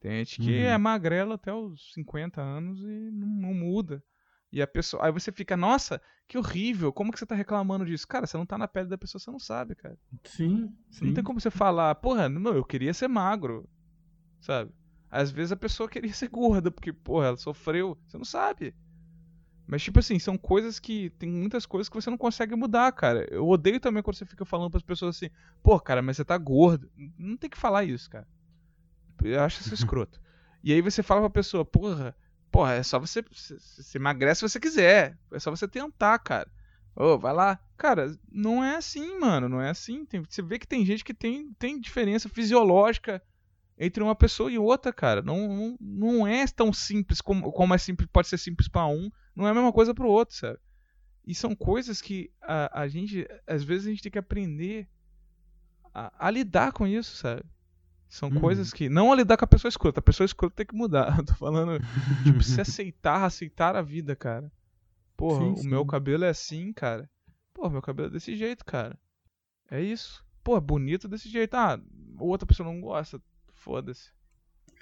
Tem gente que Uhum. é magrelo até os 50 anos e não, não muda. E a pessoa. Aí você fica, nossa, que horrível, como que você tá reclamando disso? Cara, você não tá na pele da pessoa, você não sabe, cara. Sim. Você Não tem como você falar, porra, não, eu queria ser magro, sabe? Às vezes a pessoa queria [laughs] ser gorda, porque, porra, ela sofreu, você não sabe. Mas, tipo assim, são coisas que. Tem muitas coisas que você não consegue mudar, cara. Eu odeio também quando você fica falando pras pessoas assim, pô, cara, mas você tá gordo. Não tem que falar isso, cara. Eu acho isso [laughs] escroto. E aí você fala pra pessoa, porra, porra, é só você. Você emagrece se você quiser. É só você tentar, cara. Ô, vai lá. Cara, não é assim, mano. Não é assim. Tem- você vê que tem gente que tem, tem diferença fisiológica entre uma pessoa e outra, cara. Não, não, não é tão simples como, como é simples, pode ser simples pra um. Não é a mesma coisa pro outro, sabe? E são coisas que a, a gente, às vezes, a gente tem que aprender a, a lidar com isso, sabe? São Uhum. coisas que. Não a lidar com a pessoa escrota. A pessoa escrota tem que mudar. [laughs] Eu tô falando, tipo, se [laughs] aceitar, aceitar a vida, cara. Porra, Sim, o sim. meu cabelo é assim, cara. Porra, meu cabelo é desse jeito, cara. É isso. Pô, é bonito desse jeito. Ah, outra pessoa não gosta. Foda-se.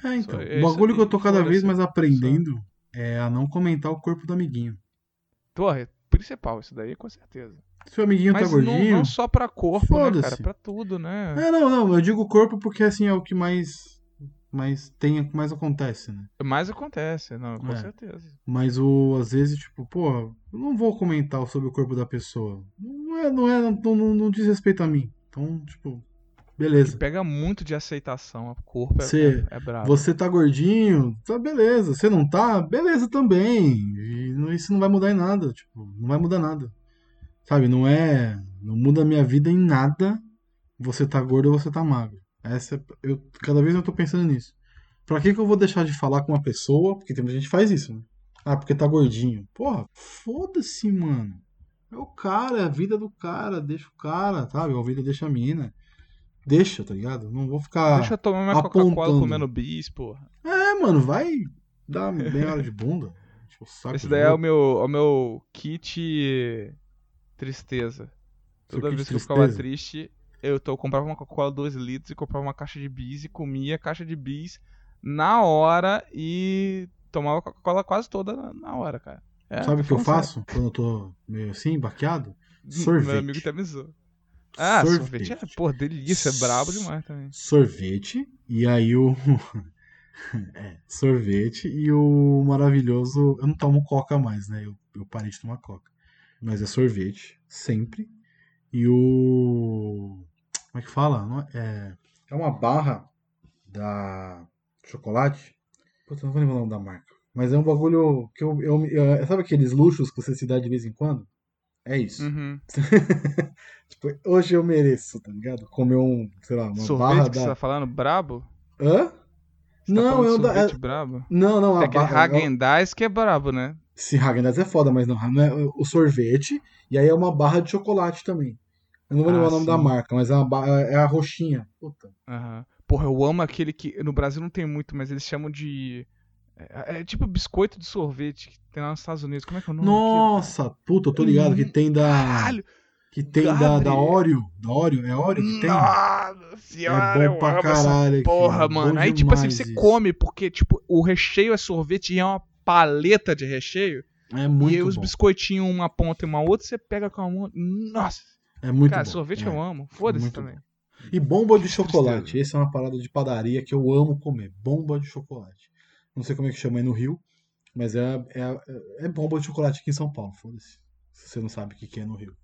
É, então. Só- o bagulho que eu tô cada vez mais aprendendo é a não comentar o corpo do amiguinho. Porra, é principal, isso daí com certeza. Se o amiguinho Mas tá não, gordinho. não só pra corpo, né, cara? Pra tudo, né? É, não, não, eu digo corpo porque assim é o que mais. mais tem, mais acontece, né? Mais acontece, não, com É. certeza. Mas o, às vezes, tipo, pô, eu não vou comentar sobre o corpo da pessoa. Não é, não é, não, não, não diz respeito a mim. Então, tipo, beleza. Pega muito de aceitação. O corpo é, Você- é, é brabo. Você tá gordinho, tá beleza. Você não tá, beleza também. E isso não vai mudar em nada, tipo, não vai mudar nada. Sabe, não é, não muda a minha vida em nada. Você tá gordo ou você tá magro. Essa é- eu cada vez eu tô pensando nisso. Pra que que eu vou deixar de falar com uma pessoa? Porque tem muita gente que faz isso, né? Ah, porque tá gordinho. Porra, foda-se, mano. É o cara, é a vida do cara, deixa o cara, sabe? A vida deixa a mina. Deixa, tá ligado? Não vou ficar. Deixa eu tomar minha Coca-Cola comendo bis, porra. É, mano, vai dar meia hora de bunda. Enche o saco Esse daí é o meu, é o meu kit tristeza. Seu Toda vez que eu ficava triste, eu, tô, eu comprava uma Coca-Cola 2 litros e comprava uma caixa de bis e comia a caixa de bis na hora e tomava a Coca-Cola quase toda na, hora, cara. É, Sabe o que eu faço quando eu tô meio assim, baqueado? Sorvete. Meu amigo até me zoou. Ah, sorvete, Sorvete. é, pô, delícia, é brabo demais também. Sorvete, e aí o. [laughs] é, sorvete e o maravilhoso. Eu não tomo coca mais, né? Eu, eu parei de tomar coca. Mas é sorvete, sempre. E o. Como é que fala? É- É, é uma barra da chocolate. Puta, não vou lembrar o nome da marca. Mas é um bagulho que eu, eu, eu- Sabe aqueles luxos que você se dá de vez em quando? É isso. Uhum. [laughs] Tipo, hoje eu mereço, tá ligado? Comer um, sei lá, uma barra Sorvete que da. você tá falando, brabo? Hã? Você tá Não, é o da. é- brabo? Não, não, Tem a aquele barra. é Häagen-Dazs que é brabo, né? Esse Häagen-Dazs é foda, mas não, não é o sorvete. E aí é uma barra de chocolate também. Eu não vou Ah, lembrar o nome da marca, mas é, uma barra, é a roxinha. Puta. Aham. Porra, eu amo aquele que. No Brasil não tem muito, mas eles chamam de. É, é tipo biscoito de sorvete que tem lá nos Estados Unidos. Como é que é o nome? Nossa, puta, eu tô ligado que tem da. Caralho! Que tem da, Gabriel. da Oreo. Da Oreo? É Oreo que tem? Nossa senhora, É bom pra caralho aqui, Porra, é bom mano. Aí, tipo assim, você isso. come, porque, tipo, o recheio é sorvete e é uma paleta de recheio. É muito e os bom. biscoitinhos, uma ponta e uma outra, você pega com a mão. Nossa! É muito cara, bom. sorvete é. eu amo. Foda-se também. E bomba de chocolate. Essa é uma parada de padaria que eu amo comer. Bomba de chocolate. Não sei como é que chama aí no Rio, mas é, é, é bomba de chocolate aqui em São Paulo. Foda-se. Se você não sabe o que que é no Rio.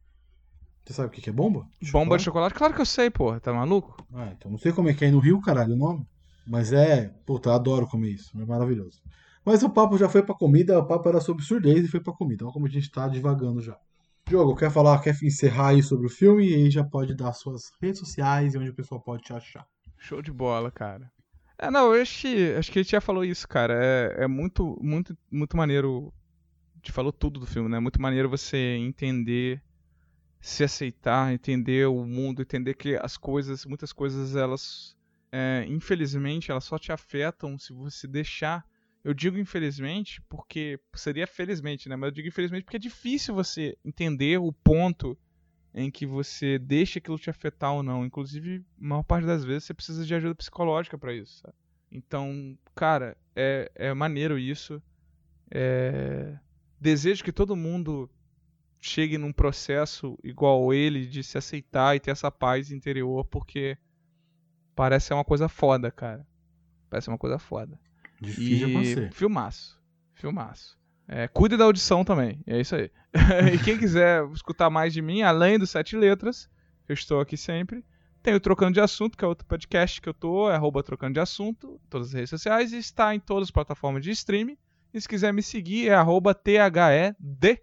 Você sabe o que que é bomba? Bomba de chocolate? Claro que eu sei, porra. Tá maluco? Ah, então não sei como é que é aí no Rio, caralho, o nome. Mas é. Puta, eu adoro comer isso. É maravilhoso. Mas o papo já foi pra comida, o papo era sobre surdez e foi pra comida. Olha como a gente tá divagando já. Diogo, quer falar, quer encerrar aí sobre o filme? E aí já pode dar suas redes sociais e onde o pessoal pode te achar. Show de bola, cara. É, não, acho que, acho que a gente já falou isso, cara. É, é muito, muito, muito maneiro. A gente falou tudo do filme, né? Muito maneiro você entender, se aceitar, entender o mundo, entender que as coisas, muitas coisas, elas, é, infelizmente, elas só te afetam se você deixar. Eu digo infelizmente porque seria felizmente, né? Mas eu digo infelizmente porque é difícil você entender o ponto em que você deixa aquilo te afetar ou não. Inclusive, a maior parte das vezes você precisa de ajuda psicológica pra isso, sabe? Então, cara, é, é maneiro isso. É... Desejo que todo mundo chegue num processo igual ele de se aceitar e ter essa paz interior, porque parece ser uma coisa foda, cara. Parece ser uma coisa foda. Difícil E acontecer. filmaço. Filmaço. É, cuide da audição também. É isso aí. [laughs] e quem quiser escutar mais de mim, além do Sete Letras, eu estou aqui sempre. Tem o Trocando de Assunto, que é outro podcast que eu tô, é arroba Trocando de Assunto, em todas as redes sociais, e está em todas as plataformas de streaming. E se quiser me seguir, é arroba THED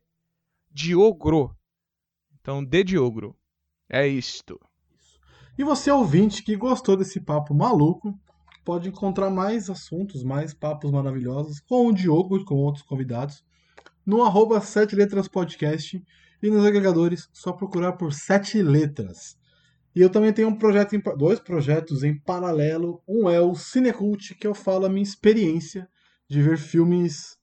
Diogro. Então, de Diogro. É isto. E você, ouvinte, que gostou desse papo maluco, pode encontrar mais assuntos, mais papos maravilhosos com o Diogo e com outros convidados no arroba Sete Letras Podcast e nos agregadores, só procurar por Sete Letras. E eu também tenho um projeto em, dois projetos em paralelo. Um é o Cinecult, que eu falo a minha experiência de ver filmes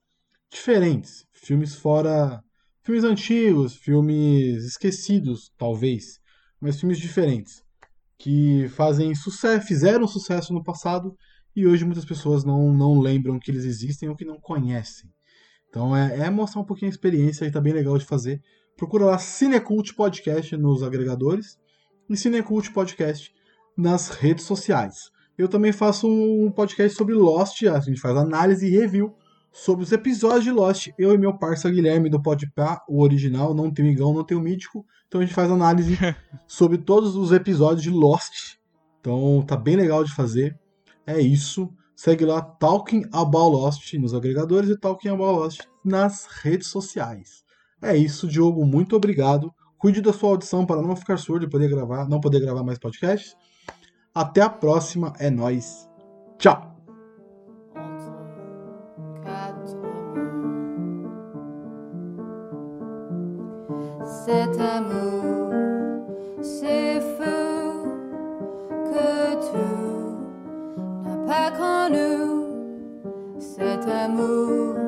diferentes, filmes fora, filmes antigos, filmes esquecidos, talvez, mas filmes diferentes que fazem sucesso, fizeram sucesso no passado e hoje muitas pessoas não, não lembram que eles existem ou que não conhecem. Então é, é mostrar um pouquinho a experiência e tá bem legal de fazer. Procura lá Cinecult Podcast nos agregadores e Cinecult Podcast nas redes sociais. Eu também faço um podcast sobre Lost, a gente faz análise e review sobre os episódios de Lost. Eu e meu parceiro Guilherme do Podpah, o original, não tem o Igão, não tem o Mítico. Então a gente faz análise [laughs] sobre todos os episódios de Lost. Então tá bem legal de fazer. É isso. Segue lá Talking About Lost nos agregadores e Talking About Lost nas redes sociais. É isso, Diogo. Muito obrigado. Cuide da sua audição para não ficar surdo e poder gravar, não poder gravar mais podcasts. Até a próxima. É nóis. Tchau. cet amour, ces feux que tu n'as pas connu, cet amour.